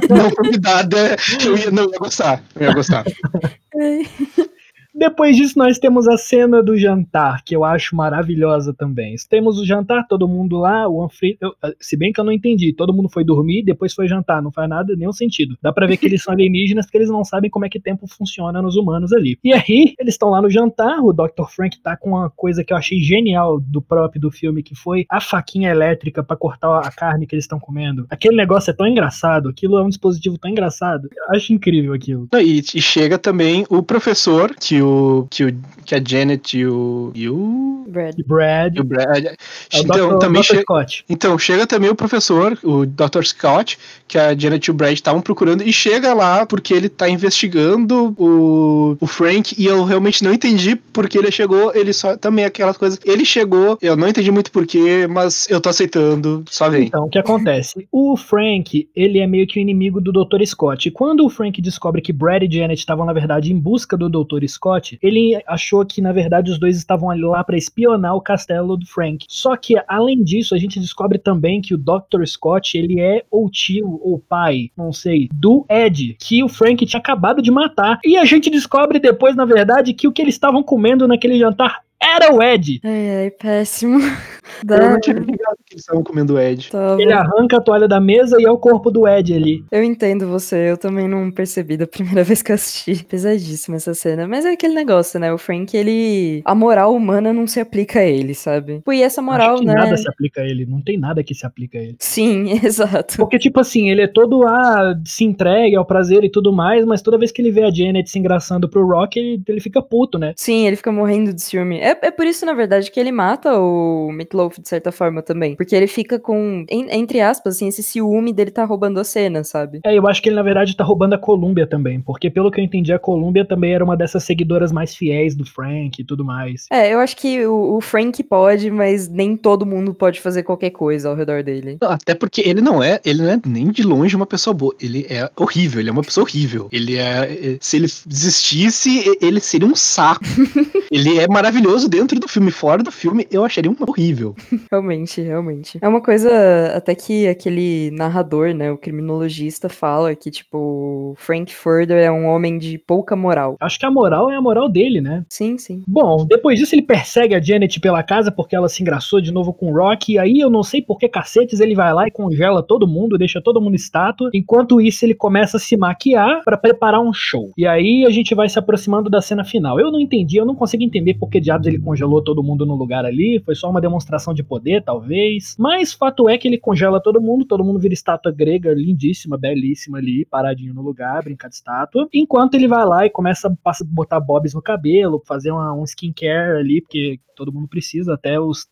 não convidada, eu ia, não ia gostar. Eu ia gostar. Depois disso, nós temos a cena do jantar, que eu acho maravilhosa também. Temos o jantar, todo mundo lá, o anfitrião. Se bem que eu não entendi, todo mundo foi dormir, depois foi jantar, não faz nada, nenhum sentido. Dá pra ver que eles são alienígenas porque eles não sabem como é que tempo funciona nos humanos ali. E aí, eles estão lá no jantar, o Dr. Frank tá com uma coisa que eu achei genial do próprio do filme, que foi a faquinha elétrica para cortar a carne que eles estão comendo. Aquele negócio é tão engraçado, aquilo é um dispositivo tão engraçado. Eu acho incrível aquilo. E, e chega também o professor, que o o que, o, que a Janet e o. E o. Brad. Brad. E o Brad. É o então, Dr. também Dr. Che... Scott. Então, chega também o professor, o Dr. Scott, que a Janet e o Brad estavam procurando, e chega lá porque ele tá investigando o, o Frank, e eu realmente não entendi porque ele chegou, ele só. Também aquelas coisas. Ele chegou, eu não entendi muito porquê, mas eu tô aceitando, só vem. Então, o que acontece? O Frank, ele é meio que o inimigo do Dr. Scott. E quando o Frank descobre que Brad e Janet estavam, na verdade, em busca do Dr. Scott, Ele achou que na verdade os dois estavam ali lá para espionar o castelo do Frank. Só que além disso, a gente descobre também que o Dr. Scott, ele é ou tio ou pai, não sei, do Ed, que o Frank tinha acabado de matar. E a gente descobre depois, na verdade, que o que eles estavam comendo naquele jantar era o Ed. Ai, ai, péssimo. Eu não tinha ligado que eles estavam comendo o Ed. Tava. Ele arranca a toalha da mesa e é o corpo do Ed ali. Eu entendo você, eu também não percebi da primeira vez que eu assisti. Pesadíssima essa cena. Mas é aquele negócio, né? O Frank, ele. A moral humana não se aplica a ele, sabe? E essa moral, Acho que né? nada se aplica a ele. Não tem nada que se aplica a ele. Sim, exato. Porque, tipo assim, ele é todo, ah, se entregue ao prazer e tudo mais, mas toda vez que ele vê a Janet se engraçando pro Rock, ele, ele fica puto, né? Sim, ele fica morrendo de ciúme. É, é por isso, na verdade, que ele mata o Meatloaf, de certa forma, também. Porque ele fica com, en- entre aspas, assim, esse ciúme dele tá roubando a cena, sabe? É, eu acho que ele, na verdade, tá roubando a Columbia também. Porque, pelo que eu entendi, a Columbia também era uma dessas seguidoras mais fiéis do Frank e tudo mais. É, eu acho que o, o Frank pode, mas nem todo mundo pode fazer qualquer coisa ao redor dele. Não, Até porque ele não é, ele não é nem de longe uma pessoa boa. Ele é horrível, ele é uma pessoa horrível. Ele é. Se ele desistisse, ele seria um saco. ele é maravilhoso dentro do filme, fora do filme, eu acharia um horrível. Realmente, realmente. É uma coisa até que aquele narrador, né, o criminologista, fala que, tipo, Frank Furter é um homem de pouca moral. Acho que a moral é a moral dele, né? Sim, sim. Bom, depois disso ele persegue a Janet pela casa porque ela se engraçou de novo com o Rock. E aí eu não sei por que cacetes ele vai lá e congela todo mundo, deixa todo mundo estátua. Enquanto isso ele começa a se maquiar pra preparar um show. E aí a gente vai se aproximando da cena final. Eu não entendi, eu não consigo entender por que diabos ele congelou todo mundo no lugar ali. Foi só uma demonstração de poder, talvez. Mas fato é que ele congela todo mundo, todo mundo vira estátua grega, lindíssima, belíssima ali, paradinho no lugar, brincar de estátua. Enquanto ele vai lá e começa a botar bobs no cabelo, fazer uma, um skincare ali, porque todo mundo precisa, até os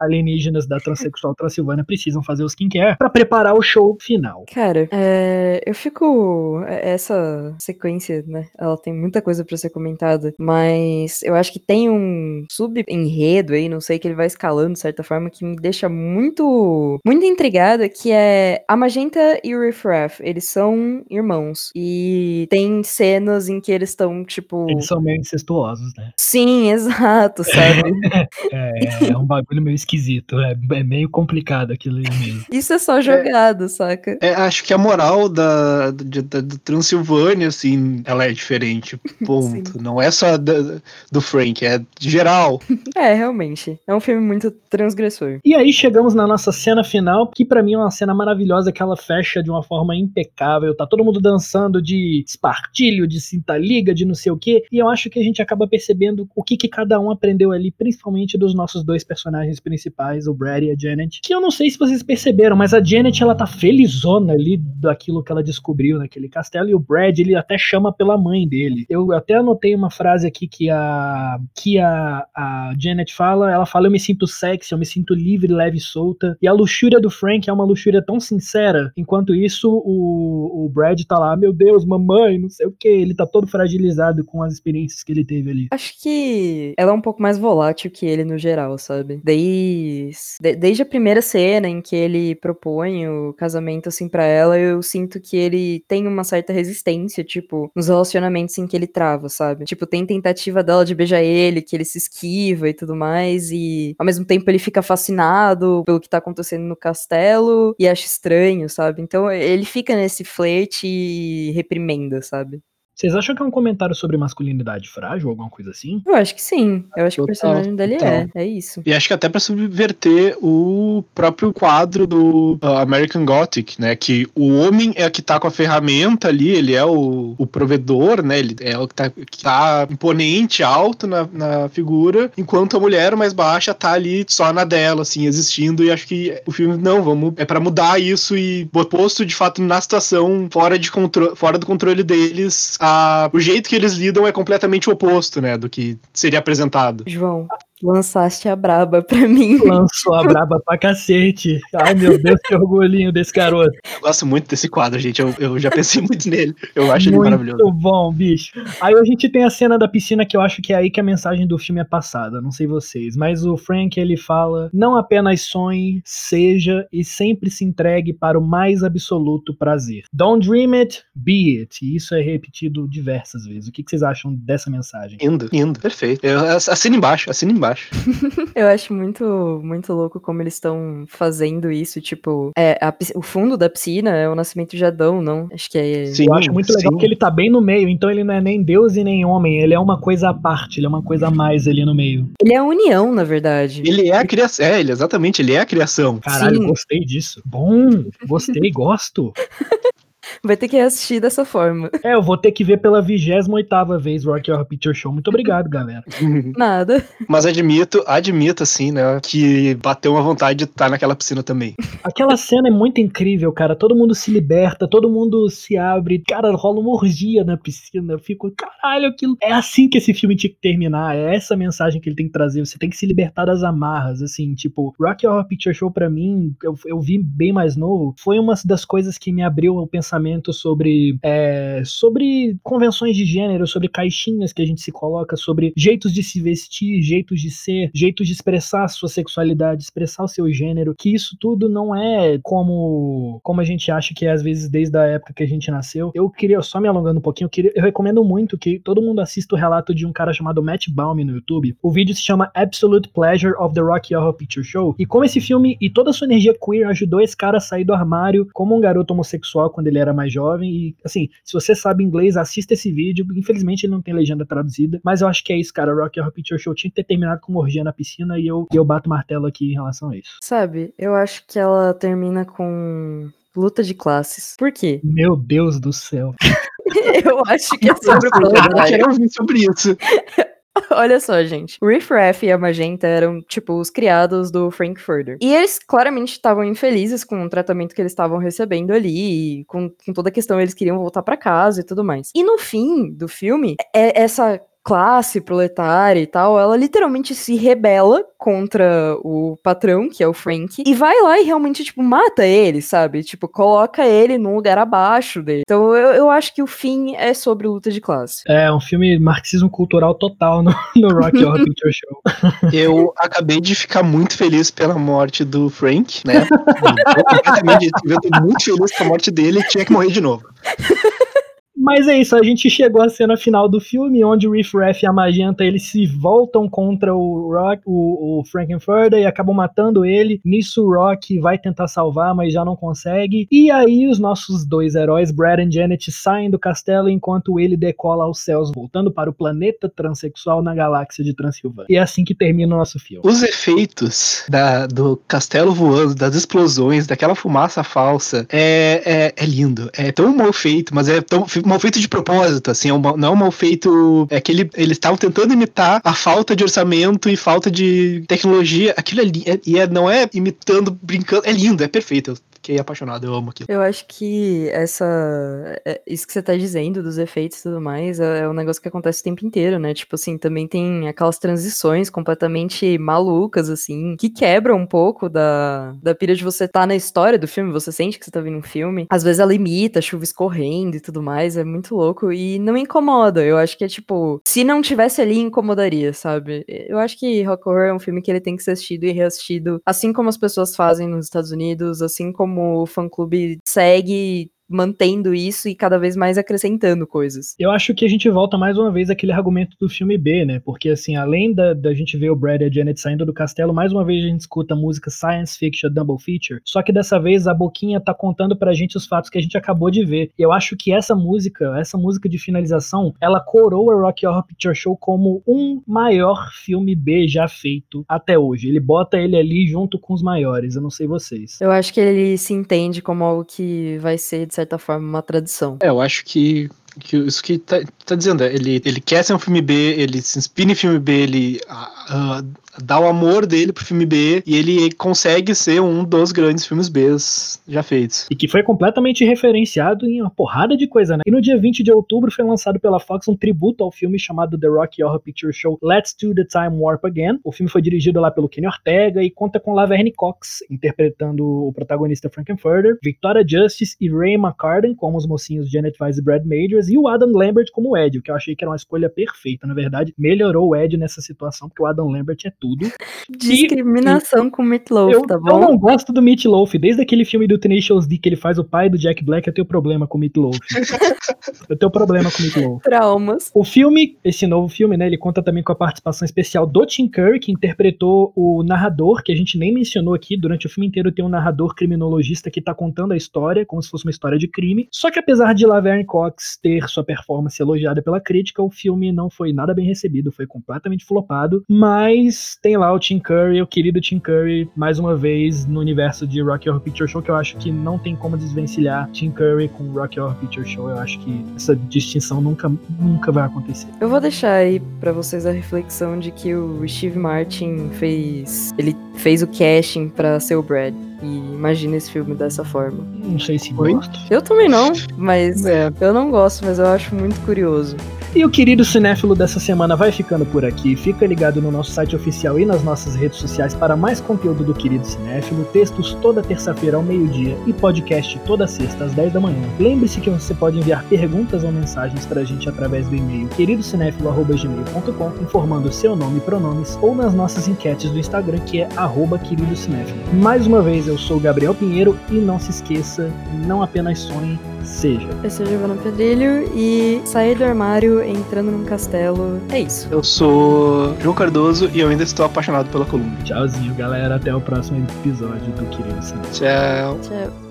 alienígenas da transexual Transilvânia precisam fazer o skincare pra preparar o show final. Cara, é, eu fico. é- Essa sequência, né? Ela tem muita coisa pra ser comentada, mas eu acho que tem um sub-enredo aí, não sei, que ele vai escalando de certa forma, que me deixa muito. Muito intrigada, que é a Magenta e o Riff Raff. Eles são irmãos. E tem cenas em que eles estão, tipo. Eles são meio incestuosos, né? Sim, exato, sabe? É, é um bagulho meio esquisito, é, é meio complicado aquilo ali mesmo. Isso é só jogado, saca? É, acho que a moral da, da, do Transilvânia, assim, ela é diferente. Ponto. Não é só da- do Frank, é geral. É, realmente. É um filme muito transgressor. E aí chegamos na nossa cena final, que pra mim é uma cena maravilhosa, que ela fecha de uma forma impecável. Tá todo mundo dançando de espartilho, de cinta-liga, de não sei o quê. E eu acho que a gente acaba percebendo o que, que cada um aprendeu ali, principalmente dos nossos dois personagens principais, o Brad e a Janet. Que eu não sei se vocês perceberam, mas a Janet ela tá felizona ali daquilo que ela descobriu naquele castelo. E o Brad ele até chama pela mãe dele. Eu até anotei uma frase aqui que a que a, a Janet fala, ela fala eu me sinto sexy, eu me sinto livre, leve e solta. E a luxúria do Frank é uma luxúria tão sincera. Enquanto isso, o, o Brad tá lá, meu Deus, mamãe, não sei o que. Ele tá todo fragilizado com as experiências que ele teve ali. Acho que ela é um pouco mais volátil que ele no geral, sabe? Desde, de- desde a primeira cena em que ele propõe o casamento assim pra ela, eu sinto que ele tem uma certa resistência, tipo, nos relacionamentos em que ele trava, sabe? Tipo, tem tentativa dela de beijar ele, que ele se esquiva e tudo mais, e ao mesmo tempo ele fica fascinado pelo que tá acontecendo no castelo e acha estranho, sabe? Então ele fica nesse flerte e reprimenda, sabe? Vocês acham que é um comentário sobre masculinidade frágil ou alguma coisa assim? Eu acho que sim. Eu acho que o Total, personagem dele total. é. É isso. E acho que até pra subverter o próprio quadro do uh, American Gothic, né? Que o homem é o que tá com a ferramenta ali, ele é o, o provedor, né? Ele é o que tá, que tá imponente, alto na, na figura, enquanto a mulher mais baixa tá ali só na dela, assim, existindo. E acho que o filme, não, vamos. É pra mudar isso e posto de fato na situação fora, de contro fora do controle deles, a, o jeito que eles lidam é completamente oposto, né? Do que seria apresentado. João, lançaste a braba pra mim. Lançou a braba pra cacete. Ai meu Deus, que orgulhinho desse garoto. Eu gosto muito desse quadro, gente. Eu, eu já pensei muito nele. Eu acho ele maravilhoso. Muito bom, bicho. Aí a gente tem a cena da piscina que eu acho que é aí que a mensagem do filme é passada. Não sei vocês, mas o Frank ele fala: não apenas sonhe, seja e sempre se entregue para o mais absoluto prazer. Don't dream it, be it. E isso é repetido diversas vezes. O que que vocês acham dessa mensagem? Indo, indo, perfeito. Eu, assina embaixo, assina embaixo. Embaixo. Eu acho muito, muito louco como eles estão fazendo isso. Tipo, é, a o fundo da piscina é o nascimento de Adão, não? Acho que é. Sim, eu acho muito legal sim. que ele tá bem no meio, então ele não é nem Deus e nem homem, ele é uma coisa à parte, ele é uma coisa a mais ali no meio. Ele é a união, na verdade. Ele é a criação. É, ele, exatamente, ele é a criação. Caralho, sim. gostei disso. Bom, gostei, gosto. Vai ter que assistir dessa forma. É, eu vou ter que ver pela 28 vez Rock Horror Picture Show. Muito obrigado, galera. Nada. Mas admito, admito, assim, né, que bateu uma vontade de estar naquela piscina também. Aquela cena é muito incrível, cara. Todo mundo se liberta, todo mundo se abre. Cara, rola uma orgia na piscina. Eu fico, caralho, aquilo. É assim que esse filme tinha que terminar. É essa mensagem que ele tem que trazer. Você tem que se libertar das amarras, assim. Tipo, Rock Horror Picture Show, pra mim, eu, eu vi bem mais novo. Foi uma das coisas que me abriu o pensamento sobre, é, sobre convenções de gênero, sobre caixinhas que a gente se coloca, sobre jeitos de se vestir, jeitos de ser, jeitos de expressar a sua sexualidade, expressar o seu gênero, que isso tudo não é como, como a gente acha que é, às vezes, desde a época que a gente nasceu. Eu queria, só me alongando um pouquinho, eu, queria, eu recomendo muito que todo mundo assista o relato de um cara chamado Matt Baum no YouTube. O vídeo se chama Absolute Pleasure of the Rocky Horror Picture Show. E como esse filme e toda a sua energia queer ajudou esse cara a sair do armário como um garoto homossexual quando ele era mais jovem. E, assim, se você sabe inglês, assista esse vídeo. Infelizmente ele não tem legenda traduzida, mas eu acho que é isso, cara. Rock Horror Picture Show tinha que ter terminado com uma orgia na piscina e eu, eu bato martelo aqui em relação a isso. Sabe, eu acho que ela termina com luta de classes. Por quê? Meu Deus do céu. eu acho que é sobre o Eu quero ouvir sobre isso. Olha só, gente. Riff Raff e a Magenta eram, tipo, os criados do Frankfurter. E eles claramente estavam infelizes com o tratamento que eles estavam recebendo ali, com, com toda a questão, eles queriam voltar para casa e tudo mais. E no fim do filme, é essa classe proletária e tal, ela literalmente se rebela contra o patrão, que é o Frank, e vai lá e realmente, tipo, mata ele, sabe? Tipo, coloca ele num lugar abaixo dele. Então eu, eu acho que o fim é sobre luta de classe. É, um filme marxismo cultural total no, no Rock Horror Picture Show. Eu acabei de ficar muito feliz pela morte do Frank, né? eu, completamente, eu tô muito feliz com a morte dele e tinha que morrer de novo. Mas é isso, a gente chegou à cena final do filme, onde o Riff Raff e a Magenta eles se voltam contra o Rock, o, o Frankenfurter e acabam matando ele. Nisso o Rock vai tentar salvar, mas já não consegue. E aí os nossos dois heróis, Brad e Janet, saem do castelo enquanto ele decola aos céus, voltando para o planeta transexual na galáxia de Transilvânia. E é assim que termina o nosso filme. Os efeitos da, do castelo voando, das explosões, daquela fumaça falsa, é, é, é lindo. É tão mal feito, mas é tão feito de propósito, assim, é um, não é um mal feito. É que ele, eles estavam tentando imitar a falta de orçamento e falta de tecnologia. Aquilo ali, é, e é, não é imitando, brincando, é lindo, é perfeito. Eu fiquei apaixonado, eu amo aquilo. Eu acho que essa. É, isso que você tá dizendo dos efeitos e tudo mais é, é um negócio que acontece o tempo inteiro, né? Tipo assim, também tem aquelas transições completamente malucas, assim, que quebram um pouco da, da pira de você tá na história do filme, você sente que você tá vendo um filme. Às vezes ela imita chuva escorrendo e tudo mais, é muito louco e não incomoda. Eu acho que é tipo, se não tivesse ali, incomodaria, sabe? Eu acho que Rock Horror é um filme que ele tem que ser assistido e reassistido, assim como as pessoas fazem nos Estados Unidos, assim como o fã-clube segue mantendo isso e cada vez mais acrescentando coisas. Eu acho que a gente volta mais uma vez àquele argumento do filme B, né? Porque, assim, além da, da gente ver o Brad e a Janet saindo do castelo, mais uma vez a gente escuta a música Science Fiction Double Feature, só que dessa vez a Boquinha tá contando pra gente os fatos que a gente acabou de ver. E eu acho que essa música, essa música de finalização, ela coroa Rocky Horror Picture Show como um maior filme B já feito até hoje. Ele bota ele ali junto com os maiores, eu não sei vocês. Eu acho que ele se entende como algo que vai ser, certa forma, uma tradição. É, eu acho que que isso que tá, tá dizendo, é, ele, ele quer ser um filme B, ele se inspira em filme B, ele uh, dá o amor dele pro filme B e ele consegue ser um dos grandes filmes B já feitos. E que foi completamente referenciado em uma porrada de coisa, né? E no dia 20 de outubro foi lançado pela Fox um tributo ao filme chamado The Rocky Horror Picture Show Let's Do the Time Warp Again. O filme foi dirigido lá pelo Kenny Ortega e conta com Laverne Cox interpretando o protagonista Frankenfurter, Victoria Justice e Ray McCartan como os mocinhos Janet Weiss e Brad Majors e o Adam Lambert como Ed, o que eu achei que era uma escolha perfeita. Na verdade, melhorou o Ed nessa situação, porque o Adam Lambert é tudo. Discriminação e, com o Meatloaf, eu, tá bom? Eu não gosto do Meatloaf. Desde aquele filme do Tenacious D que ele faz o pai do Jack Black, eu tenho problema com o Meatloaf. eu tenho problema com o Meatloaf. Traumas. O filme, esse novo filme, né, ele conta também com a participação especial do Tim Curry, que interpretou o narrador, que a gente nem mencionou aqui. Durante o filme inteiro tem um narrador criminologista que tá contando a história, como se fosse uma história de crime. Só que apesar de Laverne Cox ter sua performance elogiada pela crítica, o filme não foi nada bem recebido, foi completamente flopado. Mas tem lá o Tim Curry, o querido Tim Curry, mais uma vez no universo de Rocky Horror Picture Show, que eu acho que não tem como desvencilhar Tim Curry com Rocky Horror Picture Show. Eu acho que essa distinção nunca, nunca vai acontecer. Eu vou deixar aí para vocês a reflexão de que o Steve Martin fez. Ele fez o casting para ser o Brad. E imagina esse filme dessa forma. Não sei se gosto. Eu também não, mas é. eu não gosto, mas eu acho muito curioso. E o querido cinéfilo dessa semana vai ficando por aqui. Fica ligado no nosso site oficial e nas nossas redes sociais para mais conteúdo do querido cinéfilo, textos toda terça-feira ao meio-dia e podcast toda sexta às 10 da manhã. Lembre-se que você pode enviar perguntas ou mensagens para a gente através do e-mail queridocinéfilo@gmail.com, informando seu nome e pronomes, ou nas nossas enquetes do Instagram que é @queridocinéfilo. Mais uma vez eu sou Gabriel Pinheiro e não se esqueça, não apenas sonhe, seja. Eu sou Giovana Pedrilho e sair do armário entrando num castelo. É isso. Eu sou João Cardoso e eu ainda estou apaixonado pela coluna. Tchauzinho, galera. Até o próximo episódio do Querido Cinema. Tchau. Tchau.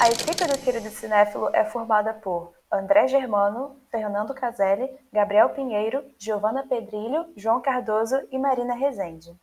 A equipe do Querido Cinéfilo é formada por André Germano, Fernando Caselli, Gabriel Pinheiro, Giovana Pedrilho, João Cardoso e Marina Rezende.